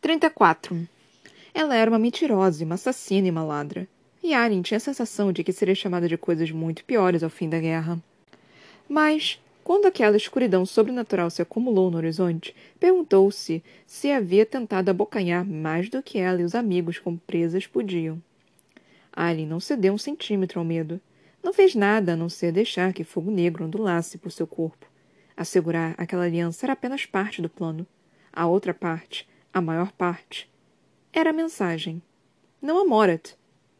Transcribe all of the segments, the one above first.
34. Ela era uma mentirosa, uma assassina e uma ladra. E Aren tinha a sensação de que seria chamada de coisas muito piores ao fim da guerra. Mas, quando aquela escuridão sobrenatural se acumulou no horizonte, perguntou-se se havia tentado abocanhar mais do que ela e os amigos como presas podiam. Alien não cedeu um centímetro ao medo. Não fez nada a não ser deixar que fogo negro ondulasse por seu corpo. Assegurar aquela aliança era apenas parte do plano. A outra parte, a maior parte, era a mensagem. Não a Morat,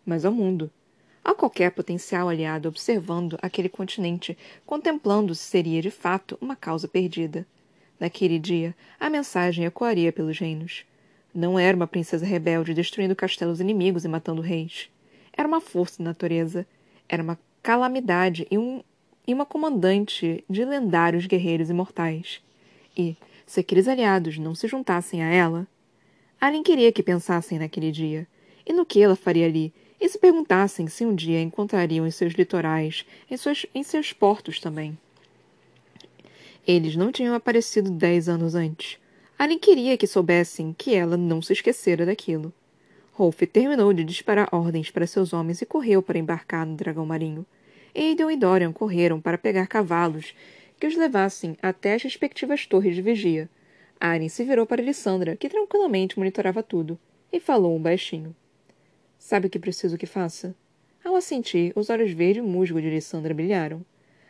mas ao mundo. A qualquer potencial aliado observando aquele continente, contemplando se seria de fato uma causa perdida. Naquele dia, a mensagem ecoaria pelos reinos. Não era uma princesa rebelde destruindo castelos inimigos e matando reis. Era uma força da natureza. Era uma calamidade e, um, e uma comandante de lendários guerreiros imortais. E, se aqueles aliados não se juntassem a ela, Alien queria que pensassem naquele dia, e no que ela faria ali, e se perguntassem se um dia encontrariam em seus litorais, em, suas, em seus portos também. Eles não tinham aparecido dez anos antes. Alien queria que soubessem que ela não se esquecera daquilo. Rolf terminou de disparar ordens para seus homens e correu para embarcar no dragão marinho. Aiden e Dorian correram para pegar cavalos que os levassem até as respectivas torres de vigia. Aren se virou para Lissandra, que tranquilamente monitorava tudo, e falou um baixinho. Sabe o que preciso que faça? Ao assentir, os olhos verdes musgo de Lissandra brilharam.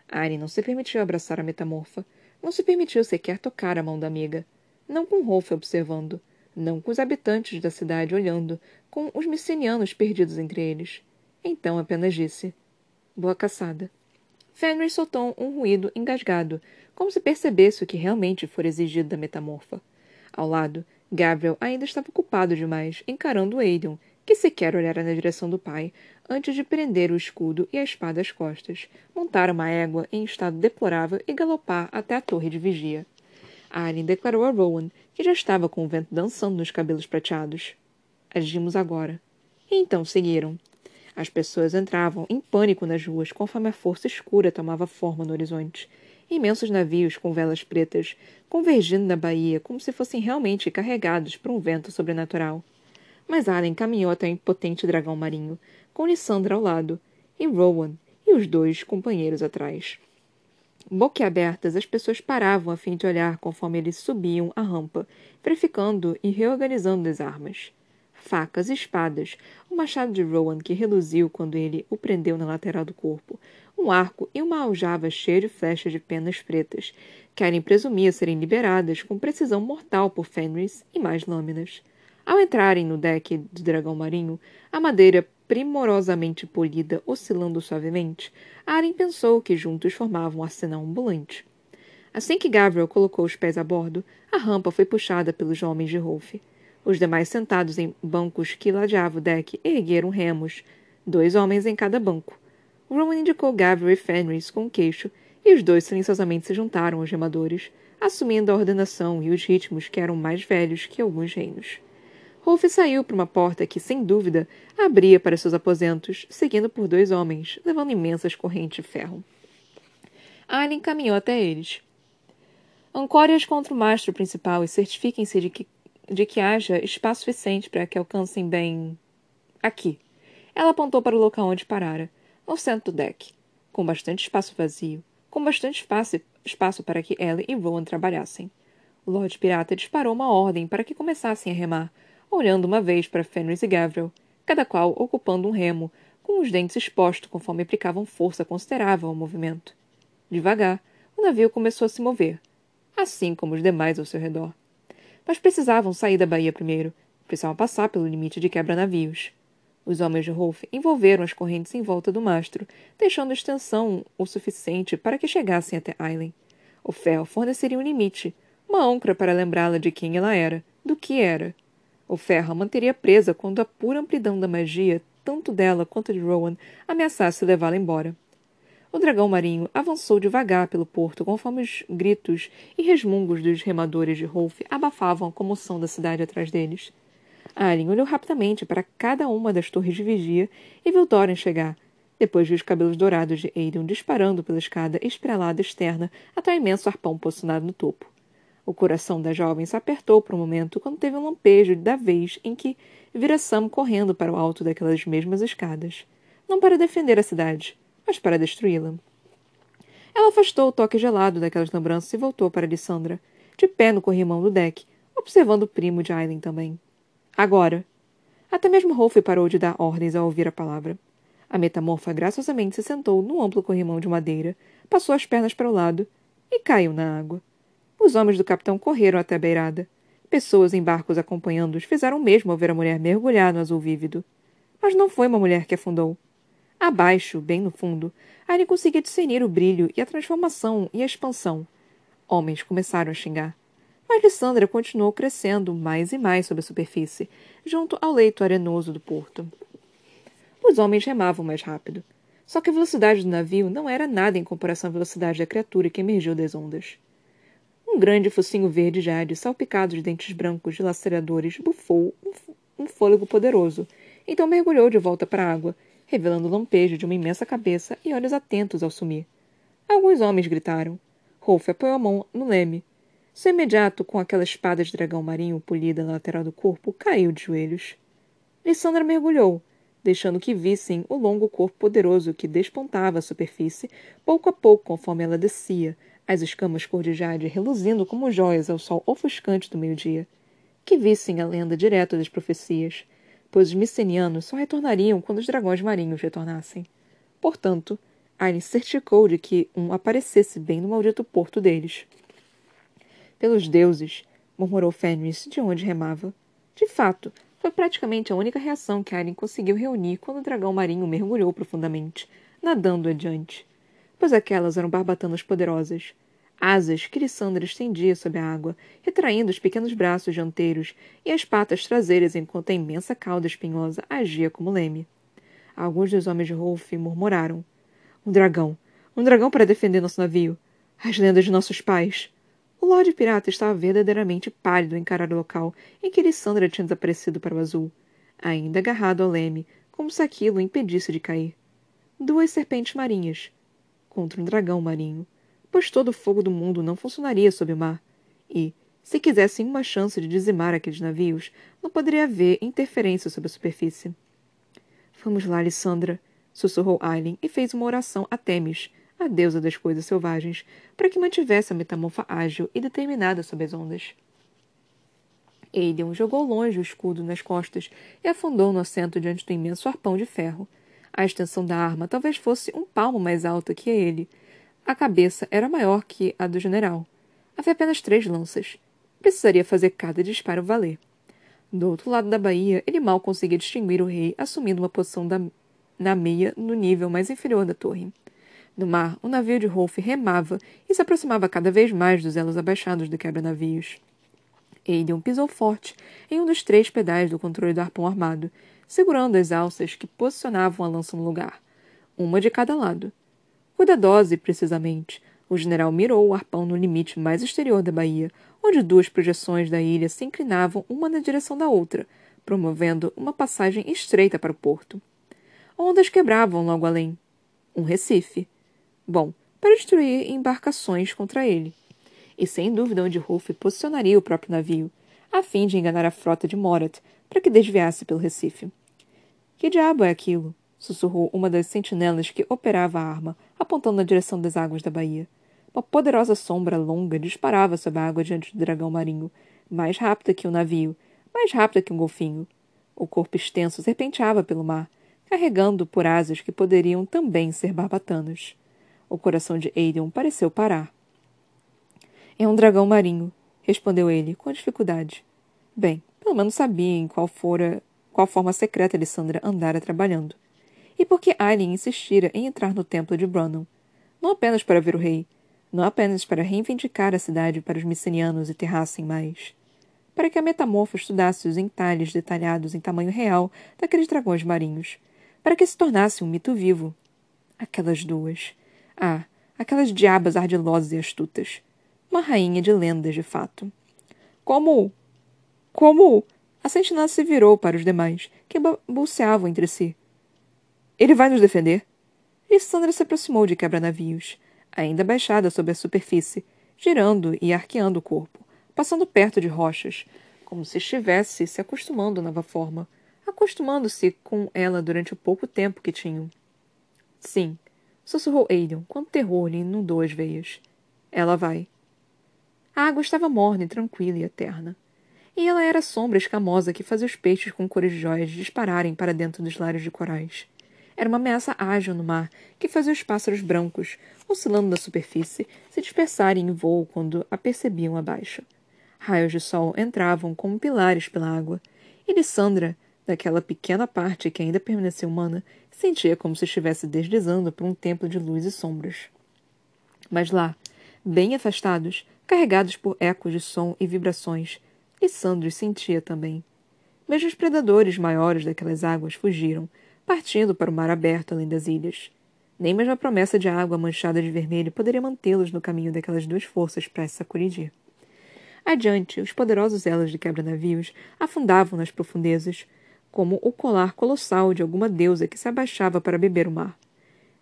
Aren não se permitiu abraçar a metamorfa. Não se permitiu sequer tocar a mão da amiga. Não com Rolf observando. Não com os habitantes da cidade olhando, com os micenianos perdidos entre eles. Então apenas disse: Boa caçada. Fenrir soltou um ruído engasgado, como se percebesse o que realmente fora exigido da metamorfa. Ao lado, Gabriel ainda estava ocupado demais, encarando Aiden, que sequer olhara na direção do pai, antes de prender o escudo e a espada às costas, montar uma égua em estado deplorável e galopar até a torre de vigia. Arlen declarou a Rowan que já estava com o vento dançando nos cabelos prateados. Agimos agora. E então seguiram. As pessoas entravam em pânico nas ruas conforme a força escura tomava forma no horizonte. Imensos navios com velas pretas, convergindo na baía como se fossem realmente carregados por um vento sobrenatural. Mas Allen caminhou até o impotente dragão marinho, com Lissandra ao lado, e Rowan e os dois companheiros atrás. Boquiabertas, as pessoas paravam a fim de olhar conforme eles subiam a rampa, verificando e reorganizando as armas. Facas espadas, o machado de Rowan que reluziu quando ele o prendeu na lateral do corpo, um arco e uma aljava cheia de flechas de penas pretas, que Aren presumia serem liberadas com precisão mortal por Fenris e mais lâminas. Ao entrarem no deck do dragão marinho, a madeira primorosamente polida oscilando suavemente, Aren pensou que juntos formavam um arsenal ambulante. Assim que Gabriel colocou os pés a bordo, a rampa foi puxada pelos homens de Rolf. Os demais sentados em bancos que ladeavam o deck ergueram remos, dois homens em cada banco. Rowan indicou Gabriel e Fenris com o queixo, e os dois silenciosamente se juntaram aos remadores, assumindo a ordenação e os ritmos que eram mais velhos que alguns reinos. Rolf saiu por uma porta que, sem dúvida, abria para seus aposentos, seguindo por dois homens, levando imensas correntes de ferro. Alien caminhou até eles. Ancore-as contra o mastro principal e certifiquem-se de que, de que haja espaço suficiente para que alcancem bem. aqui. Ela apontou para o local onde parara, no centro do deck, com bastante espaço vazio, com bastante espaço, espaço para que ela e Rowan trabalhassem. O Lord Pirata disparou uma ordem para que começassem a remar, olhando uma vez para Fenris e Gavril, cada qual ocupando um remo, com os dentes expostos conforme aplicavam força considerável ao movimento. Devagar, o navio começou a se mover, assim como os demais ao seu redor. Mas precisavam sair da baía primeiro, precisavam passar pelo limite de quebra-navios. Os homens de Rolf envolveram as correntes em volta do mastro, deixando extensão o suficiente para que chegassem até Aileen. O ferro forneceria um limite, uma âncora para lembrá-la de quem ela era, do que era, o ferro a manteria presa quando a pura amplidão da magia, tanto dela quanto de Rowan, ameaçasse levá-la embora. O dragão marinho avançou devagar pelo porto conforme os gritos e resmungos dos remadores de Rolf abafavam a comoção da cidade atrás deles. Alien olhou rapidamente para cada uma das torres de vigia e viu Thorin chegar. Depois viu os cabelos dourados de Aiden disparando pela escada esprelada externa até o imenso arpão posicionado no topo. O coração da jovem se apertou por um momento quando teve um lampejo da vez em que vira Sam correndo para o alto daquelas mesmas escadas. Não para defender a cidade, mas para destruí-la. Ela afastou o toque gelado daquelas lembranças e voltou para Lissandra, de pé no corrimão do deck, observando o primo de Aileen também. Agora. Até mesmo Rolf parou de dar ordens ao ouvir a palavra. A metamorfa graciosamente se sentou no amplo corrimão de madeira, passou as pernas para o lado e caiu na água. Os homens do capitão correram até a beirada. Pessoas em barcos acompanhando-os fizeram o mesmo ao ver a mulher mergulhar no azul vívido. Mas não foi uma mulher que afundou. Abaixo, bem no fundo, Anne conseguia discernir o brilho e a transformação e a expansão. Homens começaram a xingar. Mas Lissandra continuou crescendo mais e mais sob a superfície, junto ao leito arenoso do porto. Os homens remavam mais rápido. Só que a velocidade do navio não era nada em comparação à velocidade da criatura que emergiu das ondas. Um grande focinho verde jade, salpicado de dentes brancos dilaceradores, bufou um, fôlego poderoso, então mergulhou de volta para a água, revelando o lampejo de uma imensa cabeça e olhos atentos ao sumir. Alguns homens gritaram. Rolf apoiou a mão no leme. Seu imediato, com aquela espada de dragão marinho polida na lateral do corpo, caiu de joelhos. Lissandra mergulhou, deixando que vissem o longo corpo poderoso que despontava a superfície, pouco a pouco conforme ela descia, as escamas cor de jade reluzindo como joias ao sol ofuscante do meio-dia. Que vissem a lenda direto das profecias, pois os micenianos só retornariam quando os dragões marinhos retornassem. Portanto, Aileen certificou de que um aparecesse bem no maldito porto deles. Pelos deuses, murmurou Fenris, de onde remava. De fato, foi praticamente a única reação que Aileen conseguiu reunir quando o dragão marinho mergulhou profundamente, nadando adiante. Pois aquelas eram barbatanas poderosas, asas que Lissandra estendia sob a água, retraindo os pequenos braços dianteiros e as patas traseiras enquanto a imensa cauda espinhosa agia como leme. Alguns dos homens de Rolf murmuraram. Um dragão! Um dragão para defender nosso navio! As lendas de nossos pais! O Lorde Pirata estava verdadeiramente pálido em encarar o local em que Lissandra tinha desaparecido para o azul, ainda agarrado ao leme, como se aquilo o impedisse de cair. Duas serpentes marinhas contra um dragão marinho pois todo o fogo do mundo não funcionaria sob o mar. E, se quisessem uma chance de dizimar aqueles navios, não poderia haver interferência sobre a superfície. Vamos lá, Alessandra, sussurrou Aileen e fez uma oração a Temis, a deusa das coisas selvagens, para que mantivesse a metamorfa ágil e determinada sob as ondas. Aiden jogou longe o escudo nas costas e afundou no assento diante do imenso arpão de ferro. A extensão da arma talvez fosse um palmo mais alta que ele, a cabeça era maior que a do general. Havia apenas três lanças. Precisaria fazer cada disparo valer. Do outro lado da baía, ele mal conseguia distinguir o rei assumindo uma posição da, na meia no nível mais inferior da torre. No mar, o navio de Rolf remava e se aproximava cada vez mais dos elos abaixados do quebra-navios. Aiden pisou forte em um dos três pedais do controle do arpão armado, segurando as alças que posicionavam a lança no lugar, uma de cada lado. Cuidadosa e precisamente, o general mirou o arpão no limite mais exterior da baía, onde duas projeções da ilha se inclinavam uma na direção da outra, promovendo uma passagem estreita para o porto. Ondas quebravam logo além. Um recife. Bom, para destruir embarcações contra ele. E sem dúvida onde Rolf posicionaria o próprio navio, a fim de enganar a frota de Morat para que desviasse pelo recife. Que diabo é aquilo? Sussurrou uma das sentinelas que operava a arma, apontando na direção das águas da baía. Uma poderosa sombra longa disparava sobre a água diante do dragão marinho, mais rápida que um navio, mais rápida que um golfinho. O corpo extenso serpenteava pelo mar, carregando por asas que poderiam também ser barbatanas. O coração de Aiden pareceu parar. É um dragão marinho, respondeu ele, com dificuldade. Bem, pelo menos sabia em qual fora qual forma secreta Alessandra andara trabalhando e porque Aileen insistira em entrar no templo de Brannon, não apenas para ver o rei, não apenas para reivindicar a cidade para os micenianos e terrassem mais, para que a metamorfo estudasse os entalhes detalhados em tamanho real daqueles dragões marinhos, para que se tornasse um mito vivo. Aquelas duas. Ah, aquelas diabas ardilosas e astutas. Uma rainha de lendas, de fato. Como? Como? A sentinela se virou para os demais, que balbuciavam entre si. Ele vai nos defender? Lissandra se aproximou de quebra-navios, ainda baixada sob a superfície, girando e arqueando o corpo, passando perto de rochas, como se estivesse se acostumando à nova forma, acostumando-se com ela durante o pouco tempo que tinham. Sim, sussurrou Aiden, quando terror lhe inundou as veias. Ela vai. A água estava morna e tranquila e eterna. E ela era a sombra escamosa que fazia os peixes com cores de joias dispararem para dentro dos lares de corais. Era uma ameaça ágil no mar que fazia os pássaros brancos, oscilando na superfície, se dispersarem em voo quando a percebiam abaixo. Raios de sol entravam como pilares pela água, e Lissandra, daquela pequena parte que ainda permanecia humana, sentia como se estivesse deslizando por um templo de luz e sombras. Mas lá, bem afastados, carregados por ecos de som e vibrações, Lissandro sentia também. Mesmo os predadores maiores daquelas águas fugiram, partindo para o mar aberto além das ilhas. Nem mesmo a promessa de água manchada de vermelho poderia mantê-los no caminho daquelas duas forças para se sacudir. Adiante, os poderosos elos de quebra-navios afundavam nas profundezas, como o colar colossal de alguma deusa que se abaixava para beber o mar.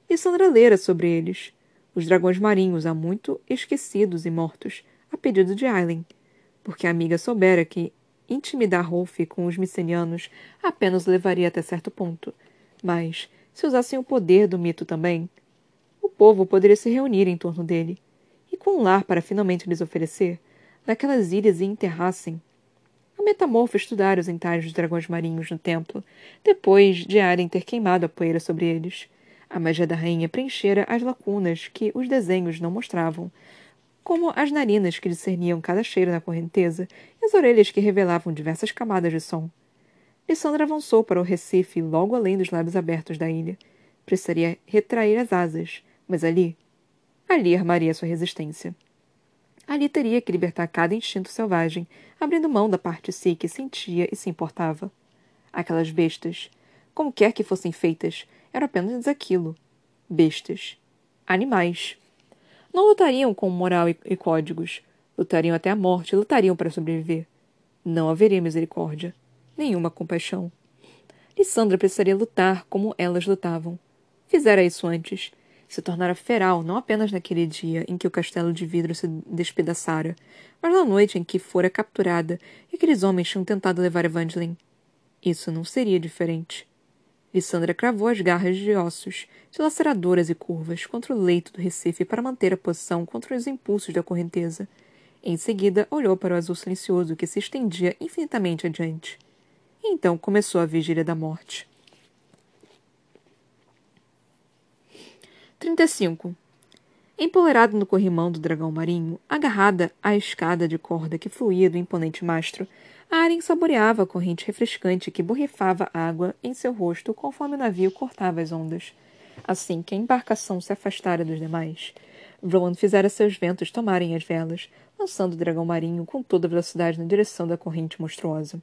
E Sandra lera sobre eles, os dragões marinhos há muito esquecidos e mortos, a pedido de Aileen, porque a amiga soubera que intimidar Rolf com os micenianos apenas levaria até certo ponto. Mas, se usassem o poder do mito também, o povo poderia se reunir em torno dele, e com um lar para finalmente lhes oferecer, naquelas ilhas e enterrassem. A metamorfo estudara os entalhos dos dragões marinhos no templo, depois de Aren ter queimado a poeira sobre eles. A magia da rainha preenchera as lacunas que os desenhos não mostravam, como as narinas que discerniam cada cheiro na correnteza e as orelhas que revelavam diversas camadas de som. Lissandra avançou para o recife logo além dos lábios abertos da ilha. Precisaria retrair as asas, mas ali, ali armaria sua resistência. Ali teria que libertar cada instinto selvagem, abrindo mão da parte si que sentia e se importava. Aquelas bestas, como quer que fossem feitas, era apenas aquilo. Bestas. Animais. Não lutariam com moral e, e códigos. Lutariam até a morte, lutariam para sobreviver. Não haveria misericórdia. Nenhuma compaixão. Lissandra precisaria lutar como elas lutavam. Fizera isso antes. Se tornara feral não apenas naquele dia em que o castelo de vidro se despedaçara, mas na noite em que fora capturada e aqueles homens tinham tentado levar Evangeline. Isso não seria diferente. Lissandra cravou as garras de ossos, dilaceradoras e curvas, contra o leito do Recife para manter a posição contra os impulsos da correnteza. Em seguida, olhou para o azul silencioso que se estendia infinitamente adiante. E então começou a vigília da morte. 35. Empolerado no corrimão do dragão marinho, agarrada à escada de corda que fluía do imponente mastro, Aren saboreava a corrente refrescante que borrifava água em seu rosto conforme o navio cortava as ondas. Assim que a embarcação se afastara dos demais, Rowan fizera seus ventos tomarem as velas, lançando o dragão marinho com toda velocidade na direção da corrente monstruosa.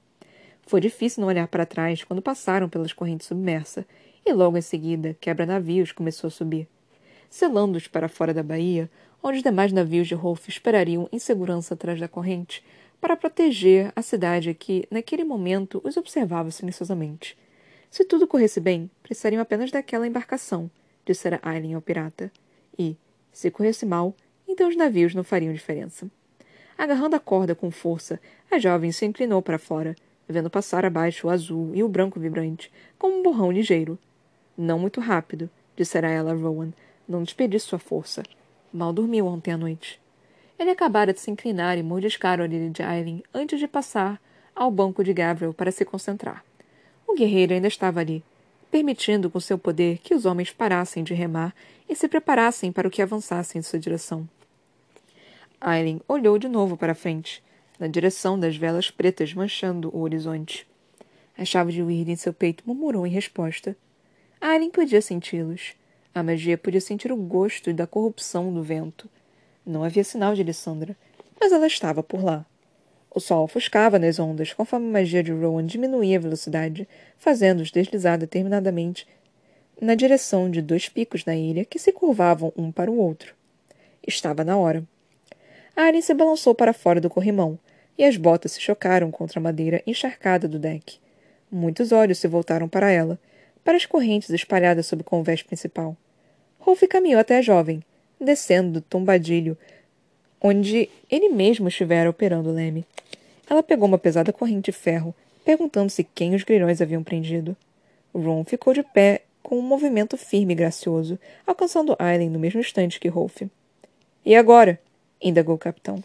Foi difícil não olhar para trás quando passaram pelas correntes submersas, e logo em seguida, quebra-navios começou a subir. Selando-os para fora da baía, onde os demais navios de Rolf esperariam em segurança atrás da corrente, para proteger a cidade que, naquele momento, os observava silenciosamente. Se tudo corresse bem, precisariam apenas daquela embarcação, dissera Aileen ao pirata. E, se corresse mal, então os navios não fariam diferença. Agarrando a corda com força, a jovem se inclinou para fora, vendo passar abaixo o azul e o branco vibrante, como um borrão ligeiro. Não muito rápido, dissera ela a Rowan. Não desperdice sua força. Mal dormiu ontem à noite. Ele acabara de se inclinar e mordiscar a orelha de Aileen antes de passar ao banco de Gabriel para se concentrar. O guerreiro ainda estava ali, permitindo com seu poder que os homens parassem de remar e se preparassem para o que avançasse em sua direção. Aileen olhou de novo para a frente, na direção das velas pretas manchando o horizonte. A chave de Weird em seu peito murmurou em resposta. Aileen podia senti-los. A magia podia sentir o gosto da corrupção do vento, não havia sinal de Lissandra, mas ela estava por lá. O sol ofuscava nas ondas conforme a magia de Rowan diminuía a velocidade, fazendo-os deslizar determinadamente na direção de dois picos na ilha que se curvavam um para o outro. Estava na hora. Arya se balançou para fora do corrimão, e as botas se chocaram contra a madeira encharcada do deck. Muitos olhos se voltaram para ela, para as correntes espalhadas sob o convés principal. Rolf caminhou até a jovem, descendo do tombadilho, onde ele mesmo estivera operando o leme. Ela pegou uma pesada corrente de ferro, perguntando-se quem os grilhões haviam prendido. Ron ficou de pé com um movimento firme e gracioso, alcançando Aileen no mesmo instante que Rolf. E agora? indagou o capitão.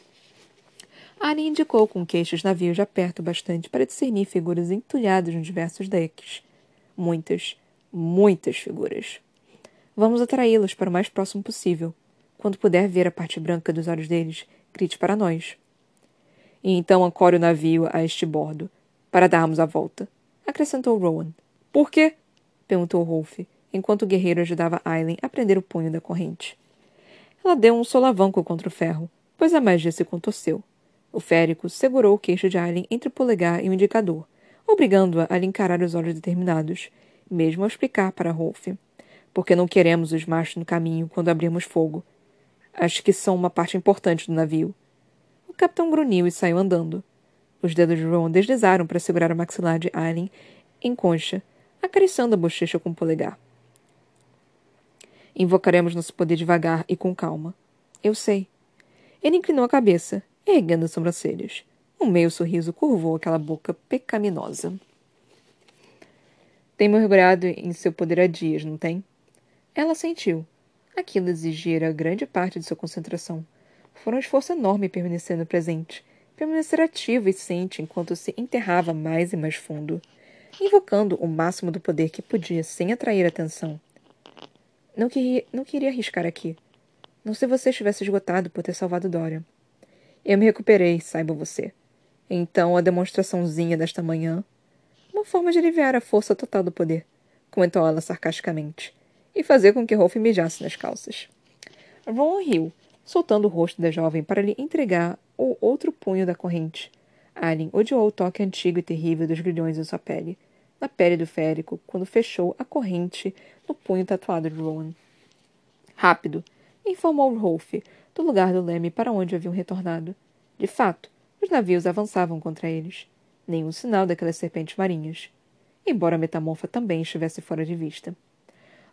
Aileen indicou com que estes navios já perto bastante para discernir figuras entulhadas nos diversos decks. Muitas, muitas figuras. Vamos atraí-los para o mais próximo possível. Quando puder ver a parte branca dos olhos deles, grite para nós. E então ancore o navio a este bordo, para darmos a volta, acrescentou Rowan. Por quê? perguntou Rolf, enquanto o guerreiro ajudava Aileen a prender o punho da corrente. Ela deu um solavanco contra o ferro, pois a magia se contorceu. O férico segurou o queixo de Aileen entre o polegar e o indicador, obrigando-a a lhe encarar os olhos determinados, mesmo ao explicar para Rolf. Porque não queremos os machos no caminho quando abrirmos fogo. Acho que são uma parte importante do navio. O capitão grunhiu e saiu andando. Os dedos de Ron deslizaram para segurar a maxilar de Aileen em concha, acariciando a bochecha com o polegar. Invocaremos nosso poder devagar e com calma. Eu sei. Ele inclinou a cabeça, erguendo as sobrancelhas. Um meio sorriso curvou aquela boca pecaminosa. Tem mergulhado em seu poder há dias, não tem? Ela sentiu. Aquilo exigira grande parte de sua concentração. Foi um esforço enorme permanecer no presente, permanecer ativo e ciente enquanto se enterrava mais e mais fundo invocando o máximo do poder que podia sem atrair atenção. Não queria, não queria arriscar aqui. Não se você estivesse esgotado por ter salvado Dorian. Eu me recuperei, saiba você. Então a demonstraçãozinha desta manhã. Uma forma de aliviar a força total do poder, comentou ela sarcasticamente, e fazer com que Rolf mijasse nas calças. Ron riu, soltando o rosto da jovem para lhe entregar o outro punho da corrente. Alien odiou o toque antigo e terrível dos grilhões em sua pele, na pele do férico quando fechou a corrente no punho tatuado de Rowan. Rápido, informou Rolf, do lugar do leme para onde haviam retornado. De fato, os navios avançavam contra eles. Nenhum sinal daquelas serpentes marinhas. Embora a metamorfa também estivesse fora de vista.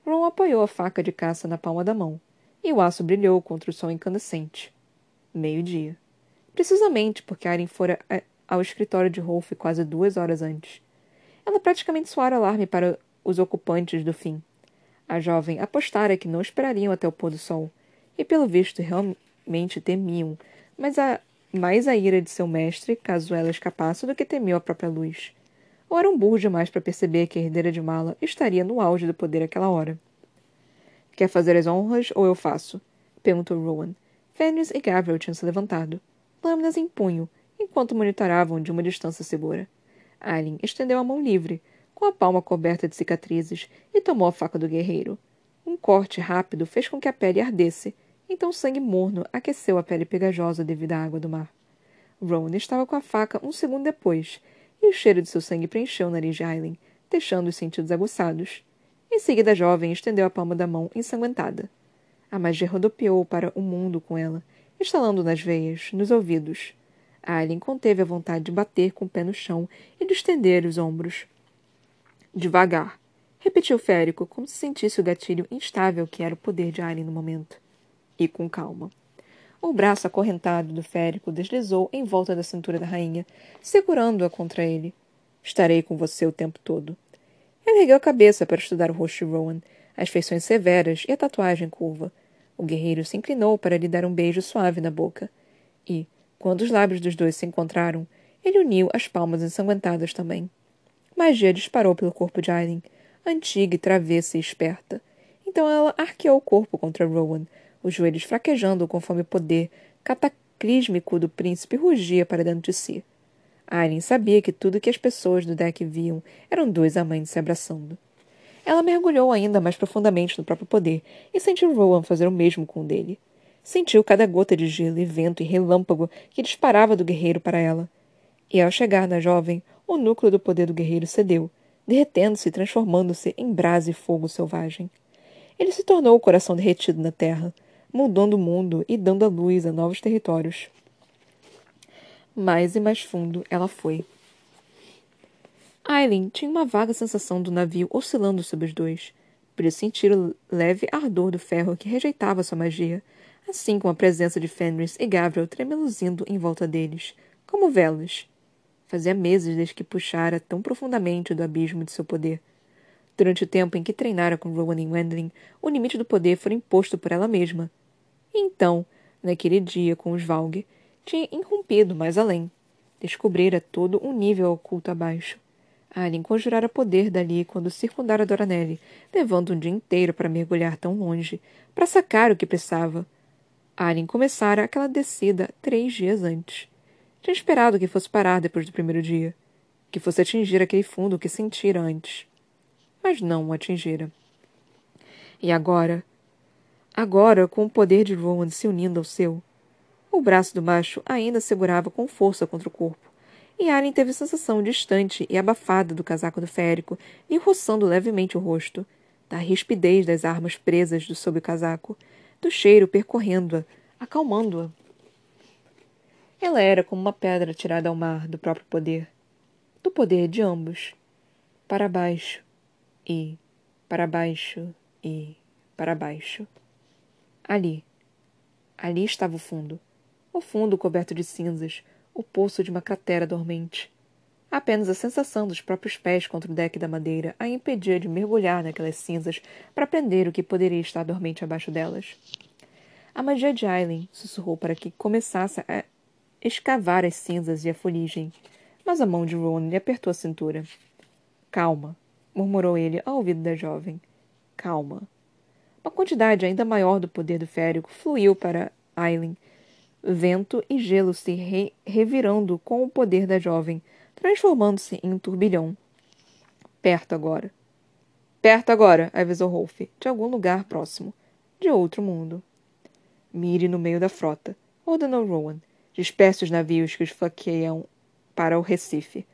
Ron apoiou a faca de caça na palma da mão, e o aço brilhou contra o sol incandescente. Meio-dia. Precisamente porque Aren fora ao escritório de Rolf quase duas horas antes. Ela praticamente soara alarme para os ocupantes do fim. A jovem apostara que não esperariam até o pôr do sol, e pelo visto realmente temiam, mas a mais a ira de seu mestre, caso ela escapasse, do que temiam a própria luz. Ou era um burro demais para perceber que a herdeira de mala estaria no auge do poder àquela hora. Quer fazer as honras ou eu faço? perguntou Rowan. Fenris e Gabriel tinham se levantado, lâminas em punho, enquanto monitoravam de uma distância segura. Aileen estendeu a mão livre, com a palma coberta de cicatrizes, e tomou a faca do guerreiro. Um corte rápido fez com que a pele ardesse, então sangue morno aqueceu a pele pegajosa devido à água do mar. Ron estava com a faca um segundo depois, e o cheiro de seu sangue preencheu o nariz de Aileen, deixando os sentidos aguçados. Em seguida, a jovem estendeu a palma da mão ensanguentada. A magia rodopiou para o mundo com ela, instalando nas veias, nos ouvidos. Alien conteve a vontade de bater com o pé no chão e de estender os ombros. Devagar, repetiu Férico, como se sentisse o gatilho instável que era o poder de Alien no momento. E com calma. O braço acorrentado do Férico deslizou em volta da cintura da rainha, segurando-a contra ele. Estarei com você o tempo todo. Ele ergueu a cabeça para estudar o rosto de Rowan, as feições severas e a tatuagem curva. O guerreiro se inclinou para lhe dar um beijo suave na boca. E, quando os lábios dos dois se encontraram, ele uniu as palmas ensanguentadas também. Magia disparou pelo corpo de Aileen, antiga e travessa e esperta. Então ela arqueou o corpo contra Rowan, os joelhos fraquejando conforme o poder cataclísmico do príncipe rugia para dentro de si. Aileen sabia que tudo que as pessoas do deck viam eram dois amantes se abraçando. Ela mergulhou ainda mais profundamente no próprio poder e sentiu Rowan fazer o mesmo com o dele. Sentiu cada gota de gelo e vento e relâmpago que disparava do guerreiro para ela. E ao chegar na jovem, o núcleo do poder do guerreiro cedeu, derretendo-se e transformando-se em brasa e fogo selvagem. Ele se tornou o coração derretido na terra, mudando o mundo e dando a luz a novos territórios. Mais e mais fundo ela foi. Aileen tinha uma vaga sensação do navio oscilando sob os dois. Podia sentir o leve ardor do ferro que rejeitava sua magia, assim como a presença de Fenris e Gabriel tremeluzindo em volta deles, como velas. Fazia meses desde que puxara tão profundamente do abismo de seu poder. Durante o tempo em que treinara com Rowan e Wendling, o limite do poder fora imposto por ela mesma. Então, naquele dia com os Valg, tinha irrompido mais além. Descobrira todo um nível oculto abaixo. Alien conjurara poder dali quando circundara Doranelli, levando um dia inteiro para mergulhar tão longe, para sacar o que precisava. Alien começara aquela descida três dias antes. Tinha esperado que fosse parar depois do primeiro dia, que fosse atingir aquele fundo que sentira antes. Mas não o atingira. E agora? Agora, com o poder de Rowan se unindo ao seu, o braço do macho ainda segurava com força contra o corpo, e Aren teve sensação distante e abafada do casaco do férico lhe roçando levemente o rosto, da rispidez das armas presas do sob o casaco, do cheiro percorrendo-a, acalmando-a. Ela era como uma pedra tirada ao mar do próprio poder, do poder de ambos, para baixo e para baixo e para baixo. Ali, ali estava o fundo o fundo coberto de cinzas, o poço de uma cratera dormente. Apenas a sensação dos próprios pés contra o deck da madeira a impedia de mergulhar naquelas cinzas para aprender o que poderia estar dormente abaixo delas. A magia de Aileen sussurrou para que começasse a escavar as cinzas e a fuligem, mas a mão de Ron lhe apertou a cintura. Calma, murmurou ele ao ouvido da jovem. Calma. Uma quantidade ainda maior do poder do férico fluiu para Aileen vento e gelo se re revirando com o poder da jovem, transformando-se em um turbilhão. Perto agora. Perto agora, avisou Rolf, de algum lugar próximo. De outro mundo. Mire no meio da frota, ordenou Rowan. Disperse os navios que os flanqueiam para o Recife,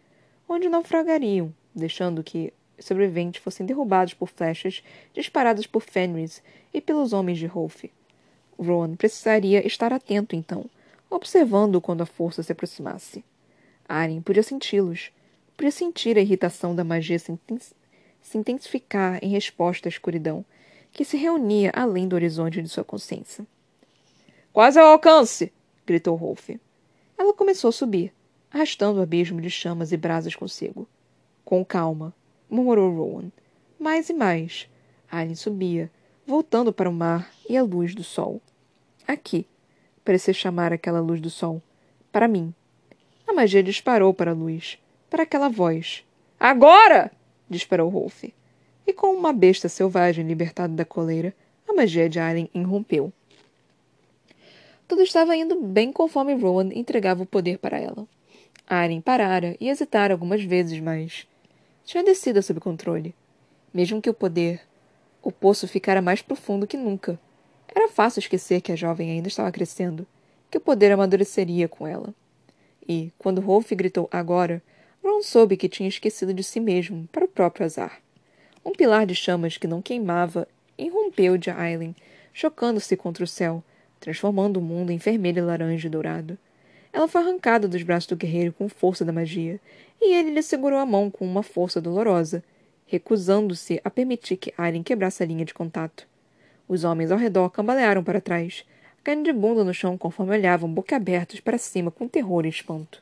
onde naufragariam, deixando que sobreviventes fossem derrubados por flechas disparadas por Fenris e pelos homens de Rolf. Ron precisaria estar atento, então, observando quando a força se aproximasse. Aren podia senti-los. Podia sentir a irritação da magia se, se intensificar em resposta à escuridão, que se reunia além do horizonte de sua consciência. Quase ao alcance! gritou Rolf. Ela começou a subir, arrastando o abismo de chamas e brasas consigo. Com calma, murmurou Rowan. Mais e mais. Aren subia, voltando para o mar e a luz do sol. Aqui, pareceu chamar aquela luz do sol. Para mim. A magia disparou para a luz, para aquela voz. Agora! disparou Rolf. E com uma besta selvagem libertada da coleira, a magia de Alien irrompeu. Tudo estava indo bem conforme Rowan entregava o poder para ela. Aren parara e hesitara algumas vezes, mas tinha descido sob controle. Mesmo que o poder o poço ficara mais profundo que nunca. Era fácil esquecer que a jovem ainda estava crescendo, que o poder amadureceria com ela. E, quando Rolf gritou agora, Ron soube que tinha esquecido de si mesmo, para o próprio azar. Um pilar de chamas que não queimava irrompeu de Aileen, chocando-se contra o céu, transformando o mundo em vermelho, laranja e dourado. Ela foi arrancada dos braços do guerreiro com força da magia, e ele lhe segurou a mão com uma força dolorosa, recusando-se a permitir que Aren quebrasse a linha de contato. Os homens ao redor cambalearam para trás, caindo de bunda no chão conforme olhavam boquiabertos para cima com terror e espanto.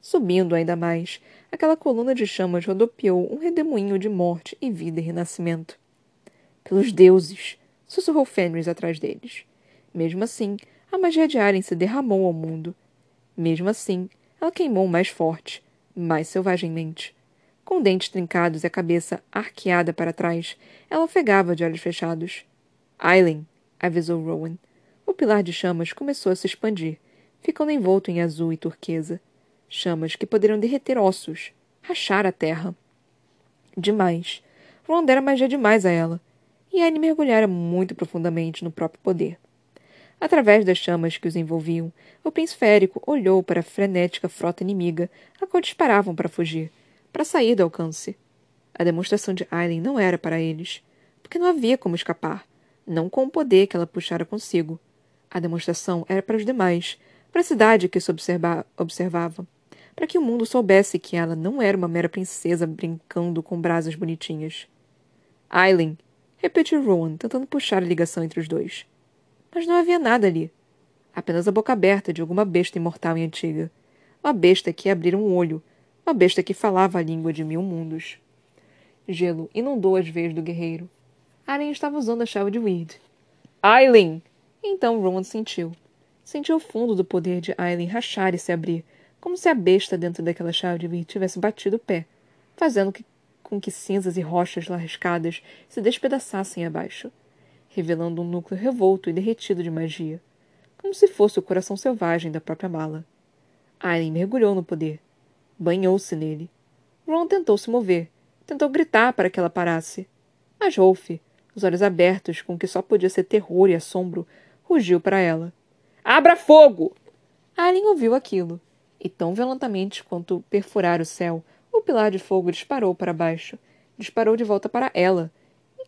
Subindo ainda mais, aquela coluna de chamas rodopiou um redemoinho de morte e vida e renascimento. Pelos deuses! sussurrou Fenris atrás deles. Mesmo assim, a magia de Aren se derramou ao mundo. Mesmo assim, ela queimou mais forte, mais selvagemmente. Com dentes trincados e a cabeça arqueada para trás, ela ofegava de olhos fechados. Aileen, avisou Rowan. O pilar de chamas começou a se expandir, ficando envolto em azul e turquesa. Chamas que poderiam derreter ossos, rachar a terra. Demais. Rowan dera magia demais a ela. E Anne mergulhara muito profundamente no próprio poder. Através das chamas que os envolviam, o príncipe olhou para a frenética frota inimiga, a qual disparavam para fugir para sair do alcance. A demonstração de Aileen não era para eles, porque não havia como escapar, não com o poder que ela puxara consigo. A demonstração era para os demais, para a cidade que se observa observava, para que o mundo soubesse que ela não era uma mera princesa brincando com brasas bonitinhas. Aileen, repetiu Rowan, tentando puxar a ligação entre os dois. Mas não havia nada ali. Apenas a boca aberta de alguma besta imortal e antiga. Uma besta que abrira um olho. Uma besta que falava a língua de mil mundos. Gelo inundou as veias do guerreiro. Aileen estava usando a chave de Weird. Aileen! Então Rowan sentiu. Sentiu o fundo do poder de Aileen rachar e se abrir, como se a besta dentro daquela chave de Weird tivesse batido o pé, fazendo que, com que cinzas e rochas lascadas se despedaçassem abaixo, revelando um núcleo revolto e derretido de magia, como se fosse o coração selvagem da própria mala. Aileen mergulhou no poder. Banhou-se nele. Ron tentou se mover, tentou gritar para que ela parasse. Mas Rolf, os olhos abertos com que só podia ser terror e assombro, rugiu para ela. Abra fogo! Aileen ouviu aquilo, e tão violentamente quanto perfurar o céu, o pilar de fogo disparou para baixo, disparou de volta para ela,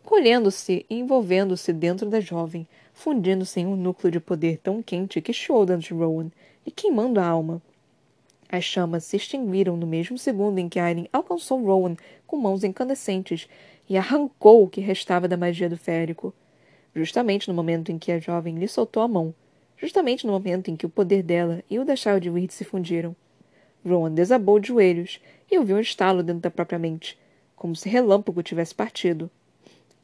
encolhendo-se e envolvendo-se dentro da jovem, fundindo-se em um núcleo de poder tão quente que chiou dentro de Rowan, e queimando a alma. As chamas se extinguiram no mesmo segundo em que Aileen alcançou Rowan com mãos incandescentes e arrancou o que restava da magia do férico. Justamente no momento em que a jovem lhe soltou a mão, justamente no momento em que o poder dela e o da de Weird se fundiram. Rowan desabou de joelhos e ouviu um estalo dentro da própria mente, como se relâmpago tivesse partido.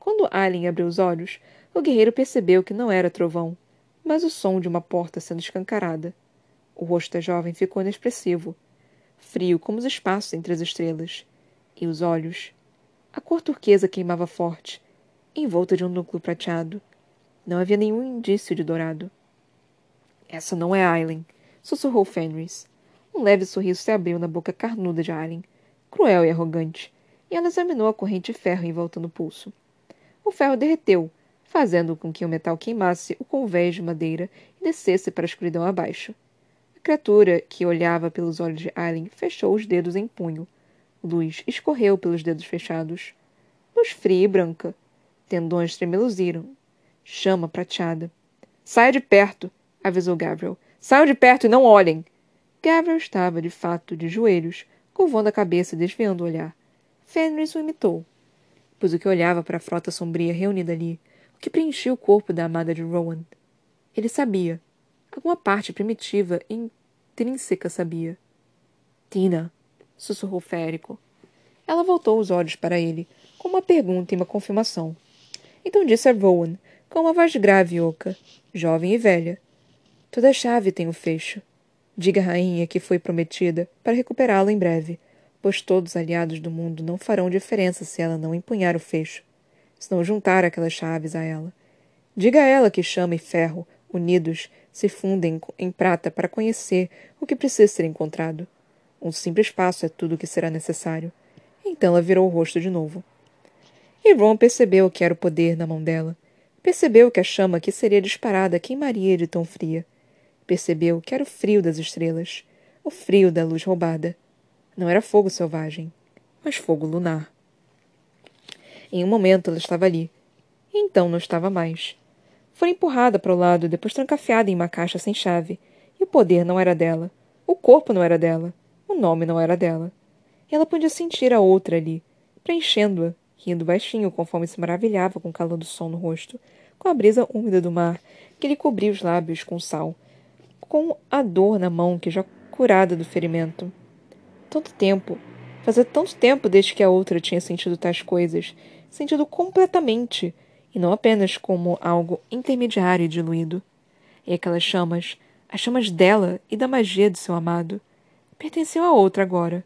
Quando Aileen abriu os olhos, o guerreiro percebeu que não era trovão, mas o som de uma porta sendo escancarada. O rosto da jovem ficou inexpressivo, frio como os espaços entre as estrelas, e os olhos a cor turquesa queimava forte, envolta de um núcleo prateado. Não havia nenhum indício de dourado. Essa não é Aileen, sussurrou Fenris. Um leve sorriso se abriu na boca carnuda de Aileen, cruel e arrogante, e ela examinou a corrente de ferro em volta no pulso. O ferro derreteu, fazendo com que o metal queimasse o convés de madeira e descesse para a escuridão abaixo. A criatura, que olhava pelos olhos de Aileen, fechou os dedos em punho, Luz escorreu pelos dedos fechados. Luz fria e branca. Tendões tremeluziram. Chama prateada. Saia de perto, avisou Gabriel. Saiam de perto e não olhem. Gabriel estava, de fato, de joelhos, curvando a cabeça e desviando o olhar. Fenris o imitou. O que olhava para a frota sombria reunida ali, o que preenchia o corpo da amada de Rowan. Ele sabia. Alguma parte primitiva e intrínseca sabia. Tina, sussurrou Férico. Ela voltou os olhos para ele, com uma pergunta e uma confirmação. Então disse a Rowan, com uma voz grave e oca, jovem e velha. Toda chave tem o um fecho. Diga à rainha que foi prometida para recuperá-la em breve, pois todos os aliados do mundo não farão diferença se ela não empunhar o fecho, se não juntar aquelas chaves a ela. Diga a ela que chama e ferro, unidos, se fundem em prata para conhecer o que precisa ser encontrado. Um simples passo é tudo o que será necessário. Então ela virou o rosto de novo. E Ron percebeu que era o poder na mão dela. Percebeu que a chama que seria disparada queimaria de tão fria. Percebeu que era o frio das estrelas, o frio da luz roubada. Não era fogo selvagem, mas fogo lunar. Em um momento ela estava ali, e então não estava mais. Foi empurrada para o lado, depois trancafiada em uma caixa sem chave, e o poder não era dela. O corpo não era dela. O nome não era dela. E ela podia sentir a outra ali, preenchendo-a, rindo baixinho conforme se maravilhava com o calor do sol no rosto, com a brisa úmida do mar que lhe cobria os lábios com sal, com a dor na mão que já curada do ferimento. Tanto tempo, fazia tanto tempo desde que a outra tinha sentido tais coisas, sentido completamente, e não apenas como algo intermediário e diluído. E aquelas chamas, as chamas dela e da magia de seu amado, pertenceu a outra agora.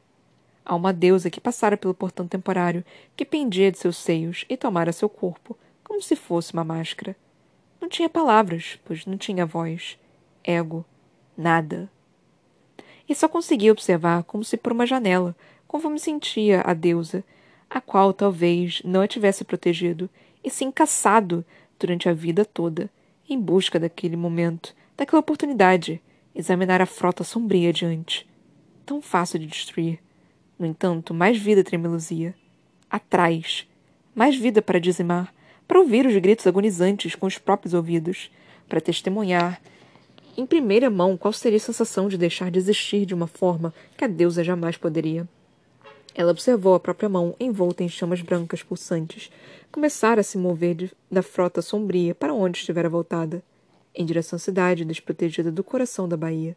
A uma deusa que passara pelo portão temporário, que pendia de seus seios e tomara seu corpo, como se fosse uma máscara. Não tinha palavras, pois não tinha voz. Ego. Nada. E só conseguia observar como se por uma janela, conforme sentia a deusa, a qual talvez não a tivesse protegido, e sim caçado durante a vida toda, em busca daquele momento, daquela oportunidade, examinar a frota sombria adiante tão fácil de destruir. No entanto, mais vida tremeluzia. Atrás. Mais vida para dizimar, para ouvir os gritos agonizantes com os próprios ouvidos, para testemunhar em primeira mão qual seria a sensação de deixar de existir de uma forma que a deusa jamais poderia. Ela observou a própria mão envolta em chamas brancas pulsantes, começar a se mover de, da frota sombria para onde estivera voltada. em direção à cidade desprotegida do coração da baía.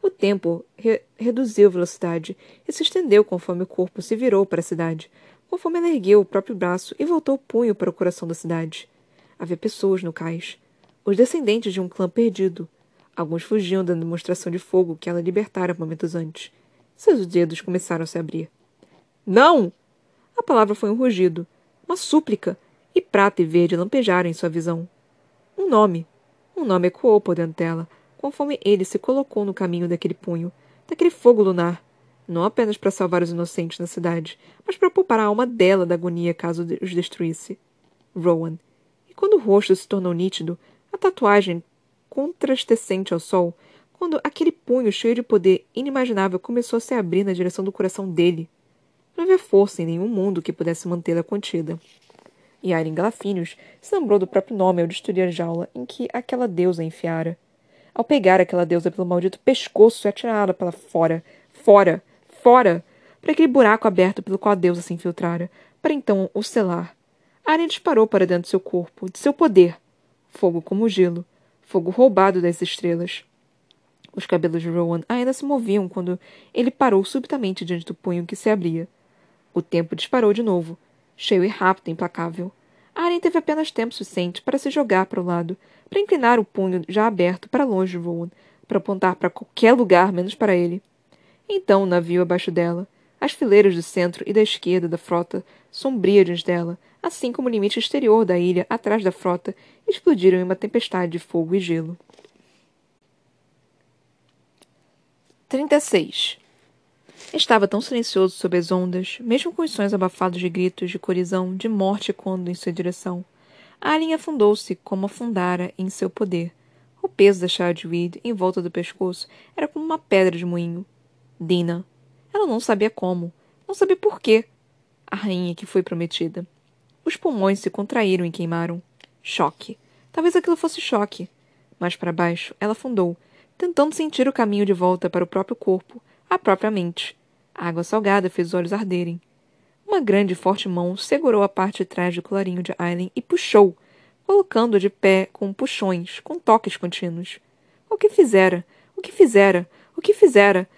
O tempo re reduziu a velocidade e se estendeu conforme o corpo se virou para a cidade, conforme ela ergueu o próprio braço e voltou o punho para o coração da cidade. Havia pessoas no cais. Os descendentes de um clã perdido. Alguns fugiam da demonstração de fogo que ela libertara momentos antes. Seus dedos começaram a se abrir. Não! A palavra foi um rugido, uma súplica, e prata e verde lampejaram em sua visão. Um nome. Um nome ecoou por dentro dela, conforme ele se colocou no caminho daquele punho, daquele fogo lunar, não apenas para salvar os inocentes na cidade, mas para poupar a alma dela da agonia caso os destruísse. Rowan. E quando o rosto se tornou nítido, a tatuagem contrastescente ao sol, quando aquele punho cheio de poder inimaginável começou a se abrir na direção do coração dele. Não havia força em nenhum mundo que pudesse mantê-la contida. E Aileen Galafinius se lembrou do próprio nome ao destruir a jaula em que aquela deusa enfiara ao pegar aquela deusa pelo maldito pescoço e atirá-la para fora, fora, fora, para aquele buraco aberto pelo qual a deusa se infiltrara, para então o selar. A aranha disparou para dentro de seu corpo, de seu poder. Fogo como gelo, fogo roubado das estrelas. Os cabelos de Rowan ainda se moviam quando ele parou subitamente diante do punho que se abria. O tempo disparou de novo, cheio e rápido e implacável. A aranha teve apenas tempo suficiente para se jogar para o lado, para inclinar o punho já aberto para longe de Rowan, para apontar para qualquer lugar menos para ele. Então o navio abaixo dela, as fileiras do centro e da esquerda da frota, sombria diante dela, assim como o limite exterior da ilha atrás da frota, explodiram em uma tempestade de fogo e gelo. 36. Estava tão silencioso sob as ondas, mesmo com os sons abafados de gritos de corizão, de morte quando em sua direção. Alien afundou-se como afundara em seu poder. O peso da Childweed em volta do pescoço era como uma pedra de moinho. Dina. Ela não sabia como. Não sabia por quê. A rainha que foi prometida. Os pulmões se contraíram e queimaram. Choque. Talvez aquilo fosse choque. Mais para baixo, ela afundou, tentando sentir o caminho de volta para o próprio corpo, a própria mente. A água salgada fez os olhos arderem. Uma grande e forte mão segurou a parte de trás do colarinho de Aileen e puxou, colocando-a de pé com puxões, com toques contínuos. O que fizera? O que fizera? O que fizera?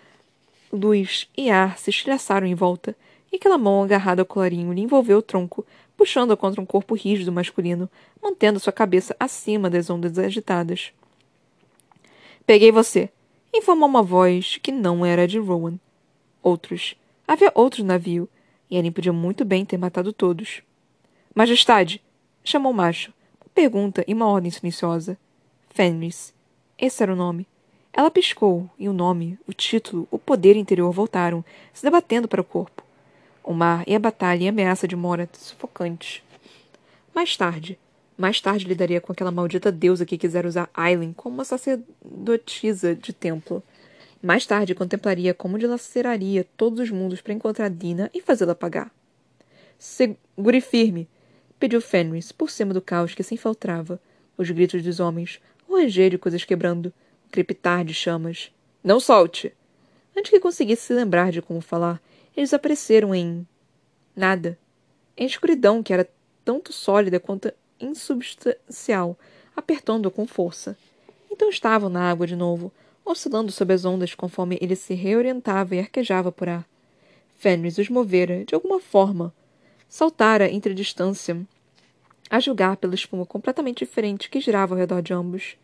Luz e ar se estilhaçaram em volta, e aquela mão agarrada ao colarinho lhe envolveu o tronco, puxando-a contra um corpo rígido masculino, mantendo sua cabeça acima das ondas agitadas. Peguei você, informou uma voz que não era de Rowan. Outros. Havia outro navio, e Eren podia muito bem ter matado todos. Majestade! chamou o macho. Uma pergunta e uma ordem silenciosa. Fenris. Esse era o nome. Ela piscou, e o nome, o título, o poder interior voltaram, se debatendo para o corpo. O mar e a batalha e a ameaça de Morat sufocantes. Mais tarde, mais tarde lidaria com aquela maldita deusa que quisera usar Aileen como uma sacerdotisa de templo. Mais tarde contemplaria como dilaceraria todos os mundos para encontrar Dina e fazê-la pagar. Segure firme, pediu Fenris, por cima do caos que se infiltrava, os gritos dos homens, o ranger de coisas quebrando, crepitar de chamas. Não solte! Antes que conseguisse se lembrar de como falar, eles apareceram em. nada. Em escuridão que era tanto sólida quanto insubstancial, apertando-a com força. Então estavam na água de novo, oscilando sob as ondas conforme ele se reorientava e arquejava por ar. Fenris os movera, de alguma forma. Saltara entre a distância, a julgar pela espuma completamente diferente que girava ao redor de ambos.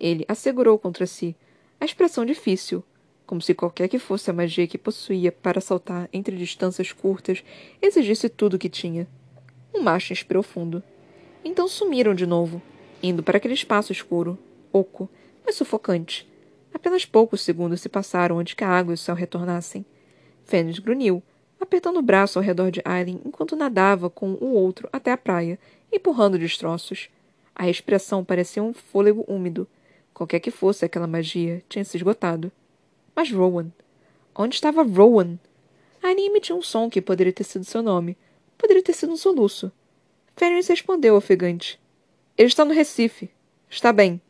Ele assegurou contra si a expressão difícil, como se qualquer que fosse a magia que possuía para saltar entre distâncias curtas exigisse tudo o que tinha. Um macho inspirou fundo. Então sumiram de novo, indo para aquele espaço escuro, oco, mas sufocante, Apenas poucos segundos se passaram antes que a água e o céu retornassem. Fênix grunhiu, apertando o braço ao redor de Aileen enquanto nadava com o outro até a praia, empurrando destroços. A respiração parecia um fôlego úmido. Qualquer que fosse aquela magia, tinha se esgotado. Mas Rowan. Onde estava Rowan? Aileen emitiu um som que poderia ter sido seu nome. Poderia ter sido um soluço. Fênix respondeu ofegante. Ele está no Recife. Está bem.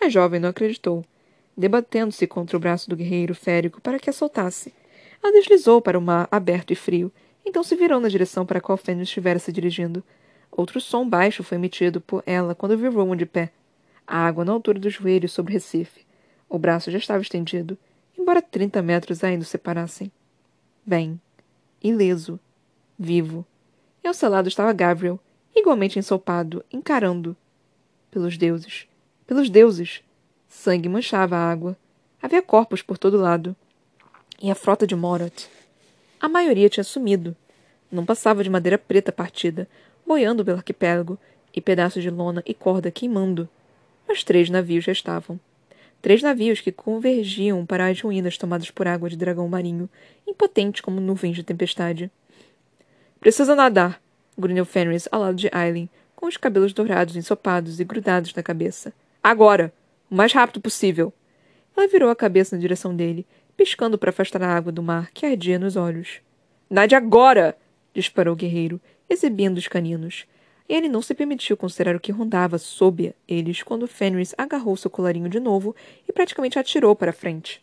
A jovem não acreditou debatendo-se contra o braço do guerreiro férico para que a soltasse. Ela deslizou para o mar aberto e frio, então se virou na direção para a qual Fênix estivera se dirigindo. Outro som baixo foi emitido por ela quando viu Rowan de pé. A água na altura dos joelhos sobre o recife. O braço já estava estendido, embora trinta metros ainda o separassem. Bem, ileso, vivo. E ao seu lado estava Gabriel, igualmente ensopado, encarando. Pelos deuses. Pelos deuses! Sangue manchava a água. Havia corpos por todo lado. E a frota de Morat. A maioria tinha sumido. Não passava de madeira preta partida, boiando pelo arquipélago, e pedaços de lona e corda queimando. Mas três navios já estavam. Três navios que convergiam para as ruínas tomadas por água de dragão marinho, impotentes como nuvens de tempestade. Precisa nadar, grunheu Fenris ao lado de Aileen, com os cabelos dourados ensopados e grudados na cabeça. Agora! O mais rápido possível! Ela virou a cabeça na direção dele, piscando para afastar a água do mar que ardia nos olhos. Nade agora! disparou o guerreiro, exibindo os caninos. Ele não se permitiu considerar o que rondava sob eles quando Fenris agarrou seu colarinho de novo e praticamente atirou para a frente.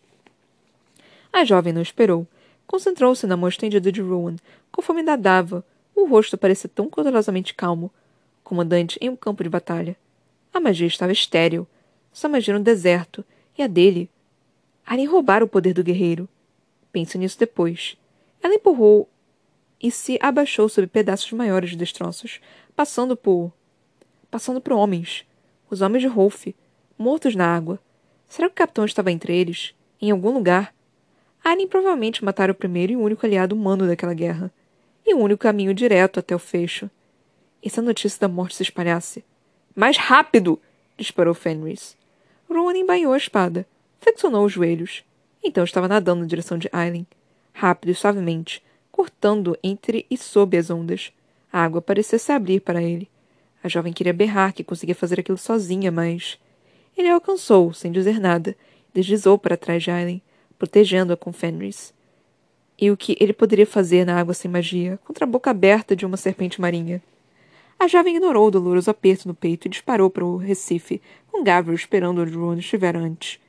A jovem não esperou. Concentrou-se na mão estendida de Rowan. Conforme nadava, o rosto parecia tão cuidadosamente calmo. Comandante em um campo de batalha. A magia estava estéril. Sua magia era um deserto, e a dele. Além roubar o poder do guerreiro. Pense nisso depois. Ela empurrou e se abaixou sob pedaços maiores de destroços, passando por. passando por homens. Os homens de Rolf, mortos na água. Será que o capitão estava entre eles? Em algum lugar? Arryn provavelmente matara o primeiro e único aliado humano daquela guerra. E o único caminho direto até o fecho. E se a notícia da morte se espalhasse? Mais rápido! disparou Fenris. Rowan embaiou a espada. Flexionou os joelhos. Então estava nadando na direção de Aileen. Rápido e suavemente, cortando entre e sob as ondas. A água parecia se abrir para ele. A jovem queria berrar que conseguia fazer aquilo sozinha, mas. Ele a alcançou, sem dizer nada, deslizou para trás de Aileen, protegendo-a com Fenris. E o que ele poderia fazer na água sem magia, contra a boca aberta de uma serpente marinha? A jovem ignorou o doloroso aperto no peito e disparou para o Recife, com Gabriel esperando onde Ron estivera antes.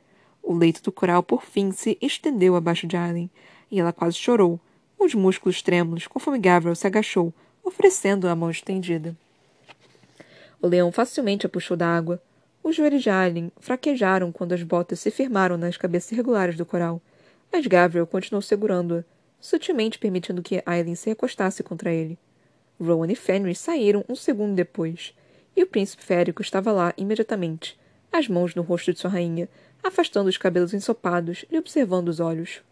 O leito do coral, por fim, se estendeu abaixo de Aileen, e ela quase chorou, os músculos trêmulos, conforme Gabriel se agachou, oferecendo a mão estendida. O leão facilmente a puxou da água. Os joelhos de Alien fraquejaram quando as botas se firmaram nas cabeças irregulares do coral, mas Gabriel continuou segurando-a, sutilmente permitindo que Aileen se recostasse contra ele. Rowan e Fenris saíram um segundo depois, e o príncipe férico estava lá imediatamente, as mãos no rosto de sua rainha, afastando os cabelos ensopados e observando os olhos.